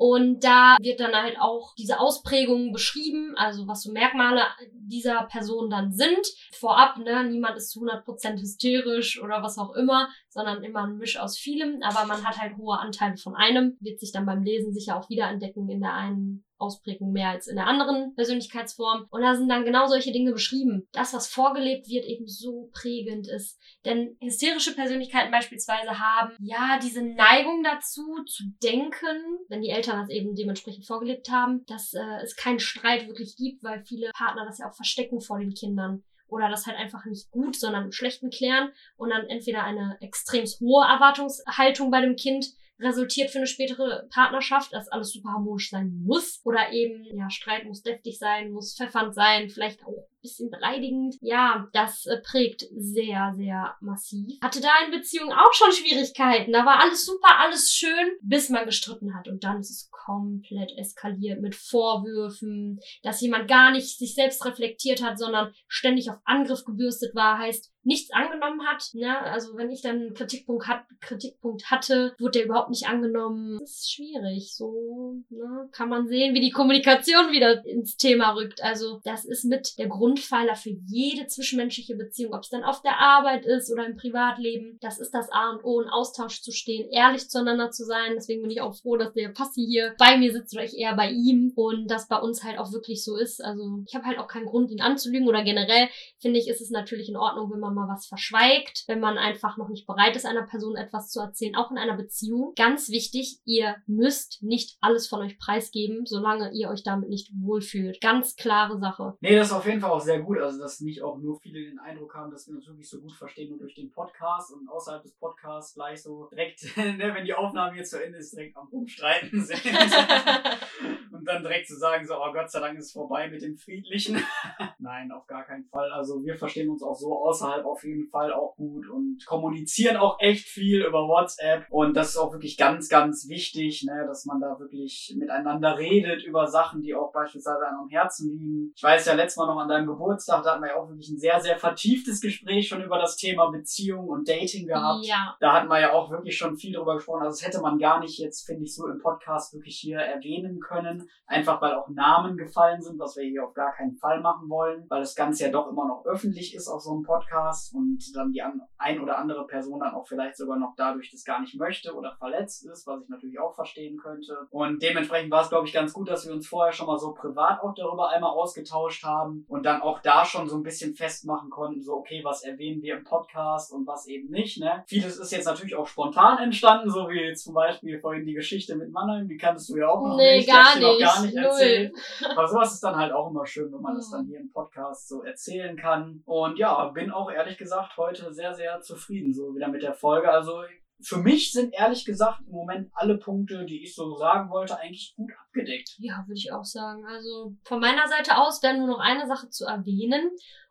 Und da wird dann halt auch diese Ausprägungen beschrieben, also was so Merkmale dieser Person dann sind. Vorab, ne, niemand ist zu 100% hysterisch oder was auch immer, sondern immer ein Misch aus vielem, aber man hat halt hohe Anteile von einem, wird sich dann beim Lesen sicher auch wiederentdecken in der einen Ausprägung mehr als in der anderen Persönlichkeitsform. Und da sind dann genau solche Dinge beschrieben. Das, was vorgelebt wird, eben so prägend ist. Denn hysterische Persönlichkeiten beispielsweise haben ja diese Neigung dazu zu denken, wenn die Eltern das eben dementsprechend vorgelebt haben, dass äh, es keinen Streit wirklich gibt, weil viele Partner das ja auch verstecken vor den Kindern oder das halt einfach nicht gut, sondern Schlechten klären und dann entweder eine extrem hohe Erwartungshaltung bei dem Kind resultiert für eine spätere Partnerschaft, dass alles super harmonisch sein muss. Oder eben, ja, Streit muss deftig sein, muss pfeffernd sein, vielleicht auch bisschen beleidigend. Ja, das äh, prägt sehr, sehr massiv. Hatte da in Beziehungen auch schon Schwierigkeiten. Da war alles super, alles schön, bis man gestritten hat. Und dann ist es komplett eskaliert mit Vorwürfen, dass jemand gar nicht sich selbst reflektiert hat, sondern ständig auf Angriff gebürstet war, heißt nichts angenommen hat. Ne? Also wenn ich dann einen Kritikpunkt, hat, Kritikpunkt hatte, wurde der überhaupt nicht angenommen. Das ist schwierig. So ne? kann man sehen, wie die Kommunikation wieder ins Thema rückt. Also das ist mit der Grundpfeiler für jede zwischenmenschliche Beziehung, ob es dann auf der Arbeit ist oder im Privatleben. Das ist das A und O, in Austausch zu stehen, ehrlich zueinander zu sein. Deswegen bin ich auch froh, dass der Passi hier bei mir sitzt oder ich eher bei ihm und das bei uns halt auch wirklich so ist. Also ich habe halt auch keinen Grund, ihn anzulügen oder generell finde ich, ist es natürlich in Ordnung, wenn man mal was verschweigt, wenn man einfach noch nicht bereit ist, einer Person etwas zu erzählen, auch in einer Beziehung. Ganz wichtig, ihr müsst nicht alles von euch preisgeben, solange ihr euch damit nicht wohlfühlt. Ganz klare Sache. Nee, das ist auf jeden Fall auch sehr gut. Also, dass nicht auch nur viele den Eindruck haben, dass wir uns wirklich so gut verstehen und durch den Podcast und außerhalb des Podcasts gleich so direkt, ne, wenn die Aufnahme jetzt zu Ende ist, direkt am Umstreiten sind. und dann direkt zu sagen, so, oh Gott sei Dank ist es vorbei mit dem Friedlichen. Nein, auf gar keinen Fall. Also wir verstehen uns auch so außerhalb auf jeden Fall auch gut und kommunizieren auch echt viel über WhatsApp. Und das ist auch wirklich ganz, ganz wichtig, ne, dass man da wirklich miteinander redet über Sachen, die auch beispielsweise einem am Herzen liegen. Ich weiß ja letztes Mal noch an deinem Geburtstag, da hatten wir ja auch wirklich ein sehr, sehr vertieftes Gespräch schon über das Thema Beziehung und Dating gehabt. Ja. Da hatten wir ja auch wirklich schon viel drüber gesprochen. Also das hätte man gar nicht jetzt, finde ich, so im Podcast wirklich hier erwähnen können. Einfach weil auch Namen gefallen sind, was wir hier auf gar keinen Fall machen wollen, weil das Ganze ja doch immer noch öffentlich ist auf so einem Podcast und dann die ein oder andere Person dann auch vielleicht sogar noch dadurch das gar nicht möchte oder verletzt ist, was ich natürlich auch verstehen könnte. Und dementsprechend war es, glaube ich, ganz gut, dass wir uns vorher schon mal so privat auch darüber einmal ausgetauscht haben und dann auch da schon so ein bisschen festmachen konnten, so okay, was erwähnen wir im Podcast und was eben nicht. Ne? Vieles ist jetzt natürlich auch spontan entstanden, so wie zum Beispiel vorhin die Geschichte mit Mannheim, die kanntest du ja auch noch nee, nicht. Gar nicht. Noch gar nicht erzählt. Aber sowas ist dann halt auch immer schön, wenn man das dann hier im Podcast so erzählen kann. Und ja, bin auch ehrlich gesagt heute sehr, sehr zufrieden so wieder mit der Folge. Also für mich sind ehrlich gesagt im Moment alle Punkte, die ich so sagen wollte, eigentlich gut abgedeckt. Ja, würde ich auch sagen. Also von meiner Seite aus wäre nur noch eine Sache zu erwähnen.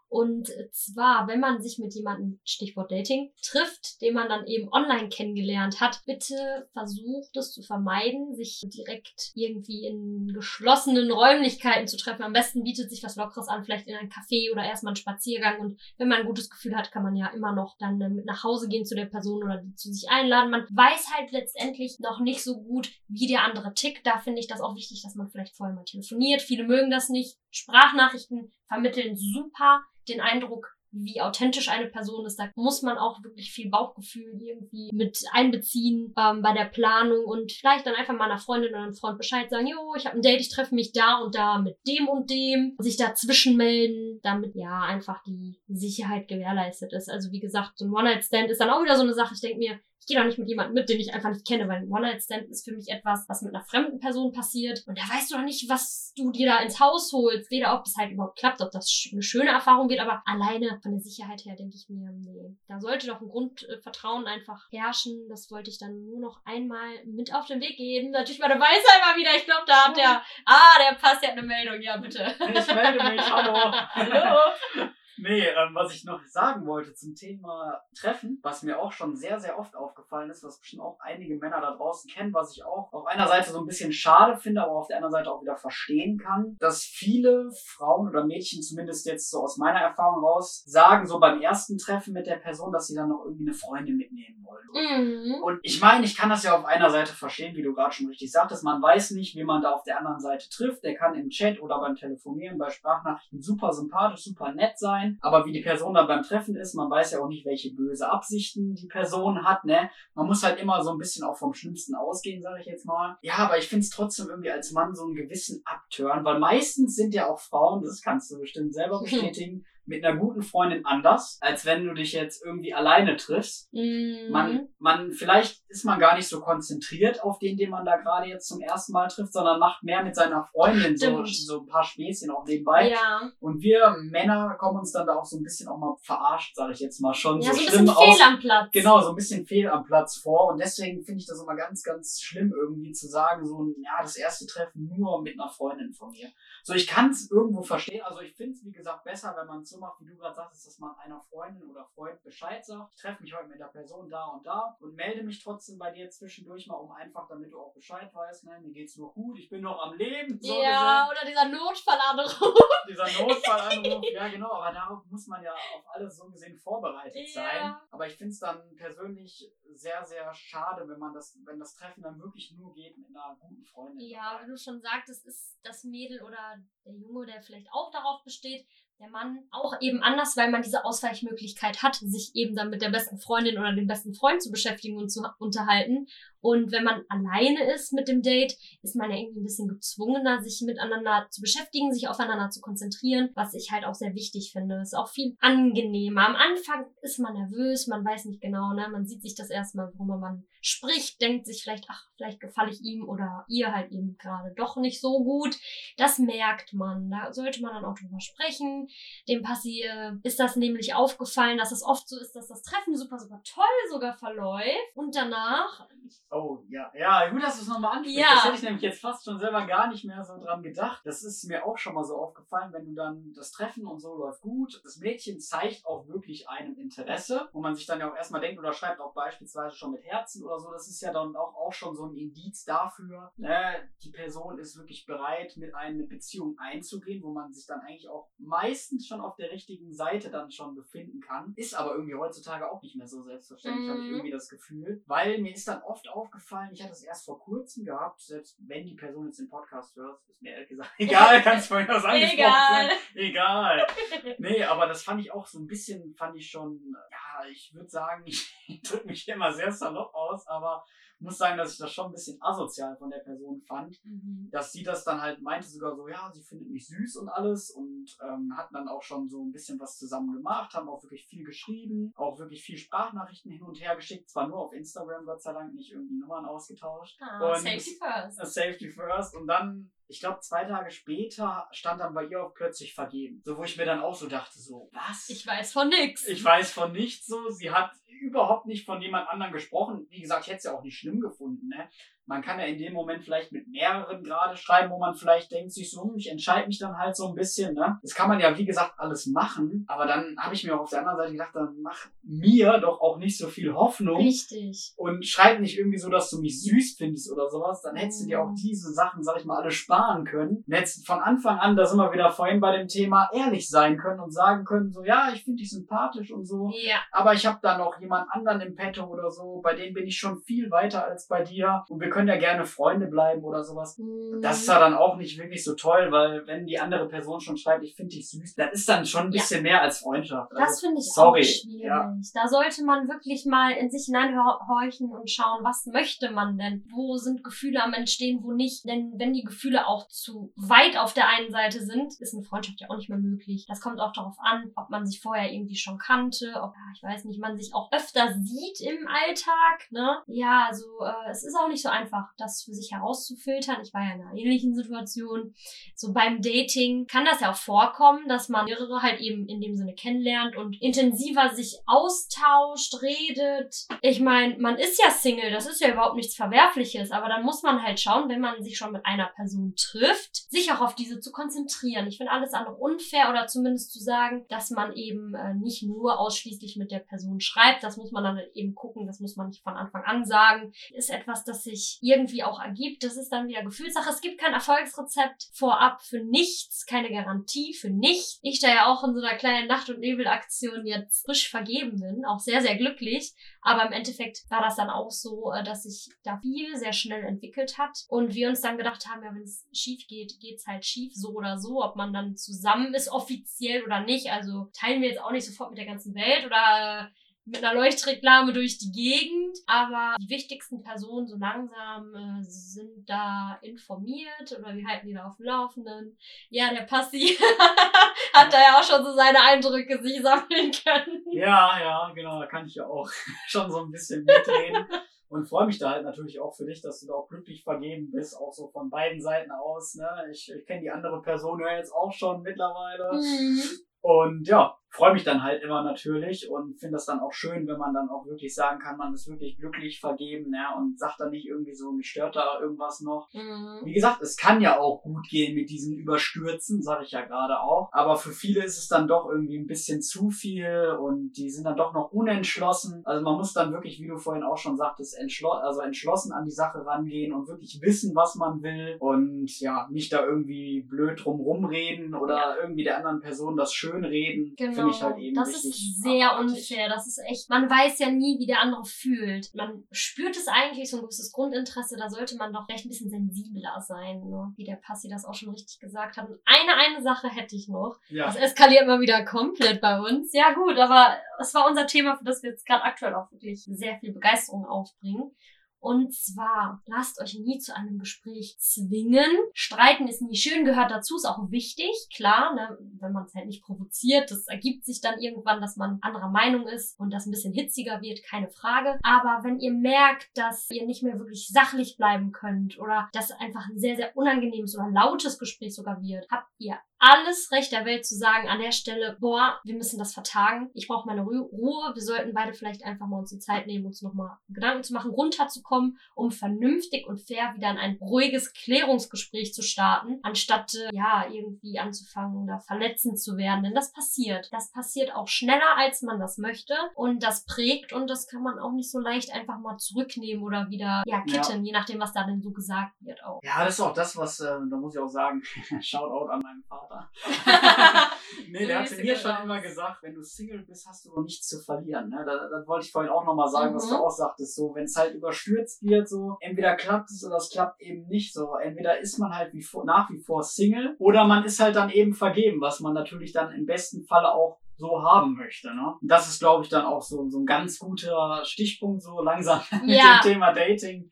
Und zwar, wenn man sich mit jemandem, Stichwort Dating, trifft, den man dann eben online kennengelernt hat, bitte versucht es zu vermeiden, sich direkt irgendwie in geschlossenen Räumlichkeiten zu treffen. Am besten bietet sich was Lockeres an, vielleicht in ein Café oder erstmal einen Spaziergang. Und wenn man ein gutes Gefühl hat, kann man ja immer noch dann mit nach Hause gehen zu der Person oder zu sich einladen. Man weiß halt letztendlich noch nicht so gut, wie der andere tickt. Da finde ich das auch wichtig, dass man vielleicht vorher mal telefoniert. Viele mögen das nicht. Sprachnachrichten vermitteln super den Eindruck, wie authentisch eine Person ist. Da muss man auch wirklich viel Bauchgefühl irgendwie mit einbeziehen ähm, bei der Planung und vielleicht dann einfach mal einer Freundin oder einem Freund Bescheid sagen, jo, ich habe ein Date, ich treffe mich da und da mit dem und dem, sich dazwischen melden, damit ja einfach die Sicherheit gewährleistet ist. Also wie gesagt, so ein One-Night-Stand ist dann auch wieder so eine Sache. Ich denke mir, ich gehe doch nicht mit jemandem mit, den ich einfach nicht kenne, weil ein One-Night-Stand ist für mich etwas, was mit einer fremden Person passiert. Und da weißt du doch nicht, was du dir da ins Haus holst. Weder ob es halt überhaupt klappt, ob das eine schöne Erfahrung wird, aber alleine von der Sicherheit her denke ich mir, nee, da sollte doch ein Grundvertrauen einfach herrschen. Das wollte ich dann nur noch einmal mit auf den Weg geben. Natürlich war der Weißheimer wieder. Ich glaube, da hat der, ah, der passt, der hat eine Meldung. Ja, bitte. Ich melde mich. Hallo. Hallo. Nee, ähm, was ich noch sagen wollte zum Thema Treffen, was mir auch schon sehr, sehr oft aufgefallen ist, was bestimmt auch einige Männer da draußen kennen, was ich auch auf einer Seite so ein bisschen schade finde, aber auf der anderen Seite auch wieder verstehen kann, dass viele Frauen oder Mädchen, zumindest jetzt so aus meiner Erfahrung raus, sagen so beim ersten Treffen mit der Person, dass sie dann noch irgendwie eine Freundin mitnehmen wollen. Mhm. Und ich meine, ich kann das ja auf einer Seite verstehen, wie du gerade schon richtig sagtest, man weiß nicht, wie man da auf der anderen Seite trifft, der kann im Chat oder beim Telefonieren, bei Sprachnachrichten super sympathisch, super nett sein, aber wie die Person dann beim Treffen ist, man weiß ja auch nicht, welche böse Absichten die Person hat, ne? Man muss halt immer so ein bisschen auch vom Schlimmsten ausgehen, sage ich jetzt mal. Ja, aber ich finde es trotzdem irgendwie als Mann so einen gewissen Abtören, weil meistens sind ja auch Frauen, das kannst du bestimmt selber bestätigen, mit einer guten Freundin anders, als wenn du dich jetzt irgendwie alleine triffst. Mhm. Man, man, vielleicht ist man gar nicht so konzentriert auf den, den man da gerade jetzt zum ersten Mal trifft, sondern macht mehr mit seiner Freundin so, so ein paar Späßchen auch nebenbei. Ja. Und wir Männer kommen uns dann da auch so ein bisschen auch mal verarscht, sage ich jetzt mal schon. Ja, so, so ein bisschen aus. fehl am Platz. Genau, so ein bisschen fehl am Platz vor. Und deswegen finde ich das immer ganz, ganz schlimm irgendwie zu sagen, so, ja, das erste Treffen nur mit einer Freundin von mir. So, ich kann es irgendwo verstehen. Also ich finde es, wie gesagt, besser, wenn man es so macht, wie du gerade sagst, dass man einer Freundin oder Freund Bescheid sagt. Ich treffe mich heute mit der Person da und da und melde mich trotzdem bei dir zwischendurch mal, um einfach, damit du auch Bescheid weißt, ne? mir geht's nur gut, ich bin noch am Leben. So ja, oder dieser Notfallanruf. Dieser Notfallanruf, ja genau, aber darauf muss man ja auf alles so gesehen vorbereitet Ja. sein. Aber ich finde es dann persönlich sehr, sehr schade, wenn man das, wenn das Treffen dann wirklich nur geht mit einer guten Freundin. Ja, wie du schon sagtest, ist das Mädel oder der Junge, der vielleicht auch darauf besteht, der Mann auch eben anders, weil man diese Ausweichmöglichkeit hat, sich eben dann mit der besten Freundin oder dem besten Freund zu beschäftigen und zu unterhalten. Und wenn man alleine ist mit dem Date, ist man ja irgendwie ein bisschen gezwungener, sich miteinander zu beschäftigen, sich aufeinander zu konzentrieren, was ich halt auch sehr wichtig finde. ist auch viel angenehmer. Am Anfang ist man nervös, man weiß nicht genau, ne? Man sieht sich das erstmal, worüber man spricht, denkt sich vielleicht, ach, vielleicht gefalle ich ihm oder ihr halt eben gerade doch nicht so gut. Das merkt man. Da sollte man dann auch drüber sprechen. Dem Passi äh, ist das nämlich aufgefallen, dass es oft so ist, dass das Treffen super, super toll sogar verläuft und danach. Oh, ja. Ja, gut, dass du es nochmal ansprichst. Ja. Das hätte ich nämlich jetzt fast schon selber gar nicht mehr so dran gedacht. Das ist mir auch schon mal so aufgefallen, wenn du dann das Treffen und so läuft gut. Das Mädchen zeigt auch wirklich einem Interesse, wo man sich dann ja auch erstmal denkt oder schreibt auch beispielsweise schon mit Herzen oder so. Das ist ja dann auch, auch schon so ein Indiz dafür, ne, die Person ist wirklich bereit, mit eine Beziehung einzugehen, wo man sich dann eigentlich auch meistens schon auf der richtigen Seite dann schon befinden kann. Ist aber irgendwie heutzutage auch nicht mehr so selbstverständlich, habe ich Mhm. irgendwie das Gefühl. Weil mir ist dann oft aufgefallen, ich hatte es erst vor kurzem gehabt, selbst wenn die Person jetzt den Podcast hört, ist mir ehrlich gesagt egal, kannst vorhin was angesprochen Egal. sein. Egal. Nee, aber das fand ich auch so ein bisschen, fand ich schon, ja, ich würde sagen, ich drücke mich immer sehr salopp aus, aber muss sagen, dass ich das schon ein bisschen asozial von der Person fand Mhm. dass sie das dann halt meinte sogar so, ja, sie findet mich süß und alles und ähm, hatten dann auch schon so ein bisschen was zusammen gemacht, haben auch wirklich viel geschrieben, auch wirklich viel Sprachnachrichten hin und her geschickt, zwar nur auf Instagram, Gott sei Dank, nicht irgendwie Nummern ausgetauscht. Ah, Und- safety first. Safety first und dann, ich glaube, zwei Tage später stand dann bei ihr auch plötzlich vergeben. So, wo ich mir dann auch so dachte, so, was? Ich weiß von nix. Ich weiß von nichts so. Sie hat überhaupt nicht von jemand anderem gesprochen. Wie gesagt, ich hätte es ja auch nicht schlimm gefunden. Ne? Man kann ja in dem Moment vielleicht mit mehreren gerade schreiben, wo man vielleicht denkt sich so, hm, ich entscheide mich dann halt so ein bisschen. Ne? Das kann man ja, wie gesagt, alles machen. Aber dann habe ich mir auch auf der anderen Seite gedacht, dann mach mir doch auch nicht so viel Hoffnung Richtig. und schreib nicht irgendwie so, dass du mich süß findest oder sowas, dann hättest du dir auch Mhm. diese Sachen, sag ich mal, alle sparen können. Und hättest von Anfang an, da sind wir wieder vorhin bei dem Thema, ehrlich sein können und sagen können, so, ja, ich finde dich sympathisch und so, Ja. aber ich habe da noch jemand anderen im Petto oder so, bei dem bin ich schon viel weiter als bei dir und wir können ja gerne Freunde bleiben oder sowas. Mhm. Das ist ja dann auch nicht wirklich so toll, weil wenn die andere Person schon schreibt, ich finde dich süß, das ist dann schon ein Ja. bisschen mehr als Freundschaft. Das Also, finde ich sorry, auch schwierig. ja. Da sollte man wirklich mal in sich hineinhorchen und schauen, was möchte man denn? Wo sind Gefühle am Entstehen, wo nicht? Denn wenn die Gefühle auch zu weit auf der einen Seite sind, ist eine Freundschaft ja auch nicht mehr möglich. Das kommt auch darauf an, ob man sich vorher irgendwie schon kannte, ob, ja, ich weiß nicht, man sich auch öfter sieht im Alltag, ne? Ja, also äh, es ist auch nicht so einfach, das für sich herauszufiltern. Ich war ja in einer ähnlichen Situation. So beim Dating kann das ja auch vorkommen, dass man mehrere halt eben in dem Sinne kennenlernt und intensiver sich austauscht, redet. Ich meine, man ist ja Single, das ist ja überhaupt nichts Verwerfliches, aber dann muss man halt schauen, wenn man sich schon mit einer Person trifft, sich auch auf diese zu konzentrieren. Ich finde alles andere unfair oder zumindest zu sagen, dass man eben äh, nicht nur ausschließlich mit der Person schreibt, das muss man dann halt eben gucken, das muss man nicht von Anfang an sagen, ist etwas, das irgendwie auch ergibt. Das ist dann wieder Gefühlssache. Es gibt kein Erfolgsrezept vorab für nichts, keine Garantie für nichts. Ich da ja auch in so einer kleinen Nacht- und Nebelaktion jetzt frisch vergeben bin, auch sehr, sehr glücklich. Aber im Endeffekt war das dann auch so, äh, dass sich da viel sehr schnell entwickelt hat und wir uns dann gedacht haben, ja, wenn es schief geht, geht's halt schief, so oder so, ob man dann zusammen ist, offiziell oder nicht. Also teilen wir jetzt auch nicht sofort mit der ganzen Welt oder mit einer Leuchtreklame durch die Gegend. Aber die wichtigsten Personen so langsam äh, sind da informiert oder wir halten die da auf dem Laufenden. Ja, der Passi hat da ja auch schon so seine Eindrücke sich sammeln können. Ja, ja, genau, da kann ich ja auch schon so ein bisschen mitreden. Und freue mich da halt natürlich auch für dich, dass du da auch glücklich vergeben bist, auch so von beiden Seiten aus. Ne? Ich, ich kenne die andere Person ja jetzt auch schon mittlerweile. Mhm. Und ja, freue mich dann halt immer natürlich und finde das dann auch schön, wenn man dann auch wirklich sagen kann, man ist wirklich glücklich vergeben ne? und sagt dann nicht irgendwie so, mich stört da irgendwas noch. Mhm. Wie gesagt, es kann ja auch gut gehen mit diesen Überstürzen, sage ich ja gerade auch. Aber für viele ist es dann doch irgendwie ein bisschen zu viel und die sind dann doch noch unentschlossen. Also man muss dann wirklich, wie du vorhin auch schon sagtest, entschlo also entschlossen an die Sache rangehen und wirklich wissen, was man will und ja, nicht da irgendwie blöd drum rumreden oder irgendwie der anderen Person das schön reden. Genau. Finde ich halt eben das ist sehr abartig. unfair. Das ist echt, man weiß ja nie, wie der andere fühlt. Man spürt es eigentlich, so ein gewisses Grundinteresse, da sollte man doch vielleicht ein bisschen sensibler sein, ne? wie der Passi das auch schon richtig gesagt hat. Und eine, eine Sache hätte ich noch. Ja. Das eskaliert mal wieder komplett bei uns. Ja gut, aber es war unser Thema, für das wir jetzt gerade aktuell auch wirklich sehr viel Begeisterung aufbringen. Und zwar, lasst euch nie zu einem Gespräch zwingen. Streiten ist nie schön, gehört dazu, ist auch wichtig, klar, ne? wenn man es halt nicht provoziert. Das ergibt sich dann irgendwann, dass man anderer Meinung ist und das ein bisschen hitziger wird, keine Frage. Aber wenn ihr merkt, dass ihr nicht mehr wirklich sachlich bleiben könnt oder dass einfach ein sehr, sehr unangenehmes oder lautes Gespräch sogar wird, habt ihr alles Recht der Welt zu sagen an der Stelle, boah, wir müssen das vertagen. Ich brauche meine Ru Ruhe. Wir sollten beide vielleicht einfach mal uns die Zeit nehmen, uns nochmal Gedanken zu machen, runterzukommen, um vernünftig und fair wieder in ein ruhiges Klärungsgespräch zu starten, anstatt äh, ja irgendwie anzufangen oder verletzend zu werden. Denn das passiert. Das passiert auch schneller, als man das möchte. Und das prägt und das kann man auch nicht so leicht einfach mal zurücknehmen oder wieder ja kitten, ja. je nachdem, was da denn so gesagt wird auch. Ja, das ist auch das, was, äh, da muss ich auch sagen, Shoutout an meinen Vater. nee, der hatte mir schon immer gesagt, wenn du Single bist, hast du noch nichts zu verlieren. Ne? Das, das wollte ich vorhin auch nochmal sagen, mhm. was du auch sagtest. So, wenn es halt überstürzt wird, so, entweder klappt es oder es klappt eben nicht so. Entweder ist man halt wie vor, nach wie vor Single oder man ist halt dann eben vergeben, was man natürlich dann im besten Falle auch so haben möchte. Ne? Das ist, glaube ich, dann auch so, so ein ganz guter Stichpunkt, so langsam mit ja. dem Thema Dating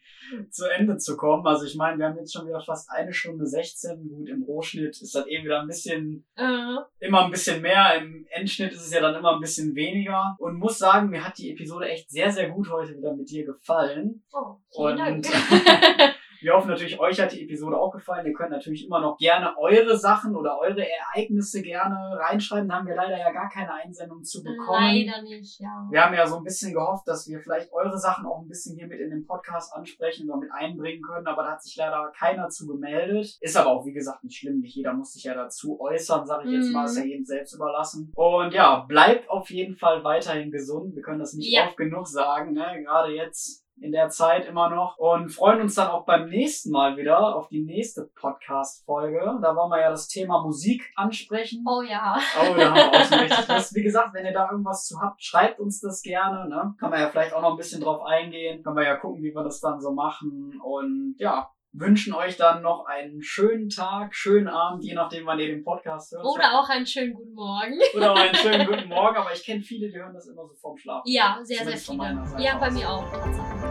zu Ende zu kommen. Also ich meine, wir haben jetzt schon wieder fast eine Stunde 16. Gut, im Rohschnitt ist das eben wieder ein bisschen, uh. immer ein bisschen mehr. Im Endschnitt ist es ja dann immer ein bisschen weniger. Und muss sagen, mir hat die Episode echt sehr, sehr gut heute wieder mit dir gefallen. Oh, vielen Und Dank. Wir hoffen natürlich, euch hat die Episode auch gefallen. Ihr könnt natürlich immer noch gerne eure Sachen oder eure Ereignisse gerne reinschreiben. Da haben wir leider ja gar keine Einsendung zu bekommen. Leider nicht, ja. Wir haben ja so ein bisschen gehofft, dass wir vielleicht eure Sachen auch ein bisschen hier mit in den Podcast ansprechen oder mit einbringen können, aber da hat sich leider keiner zu gemeldet. Ist aber auch, wie gesagt, nicht schlimm. Nicht jeder muss sich ja dazu äußern, sage ich jetzt mal. Ist ja mhm. jedem selbst überlassen. Und ja, bleibt auf jeden Fall weiterhin gesund. Wir können das nicht ja. oft genug sagen, ne? Gerade jetzt in der Zeit immer noch und freuen uns dann auch beim nächsten Mal wieder auf die nächste Podcast-Folge. Da wollen wir ja das Thema Musik ansprechen. Oh ja. Oh, da haben wir auch schon richtig Lust. Wie gesagt, wenn ihr da irgendwas zu habt, schreibt uns das gerne. Ne? Kann man ja vielleicht auch noch ein bisschen drauf eingehen. Können wir ja gucken, wie wir das dann so machen. Und ja, wünschen euch dann noch einen schönen Tag, schönen Abend, je nachdem, wann ihr den Podcast hört. Oder auch einen schönen guten Morgen. Oder auch einen schönen guten Morgen, aber ich kenne viele, die hören das immer so vorm Schlafen. Ja, sehr, Zumindest sehr viele. Ja, bei mir auch.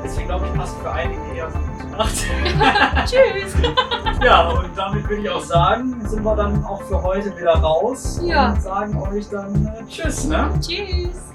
Deswegen glaube ich, passt für einige eher so gute Nacht. Tschüss. ja, und damit würde ich auch sagen, sind wir dann auch für heute wieder raus. Ja. Und sagen euch dann äh, Tschüss, ne? Tschüss.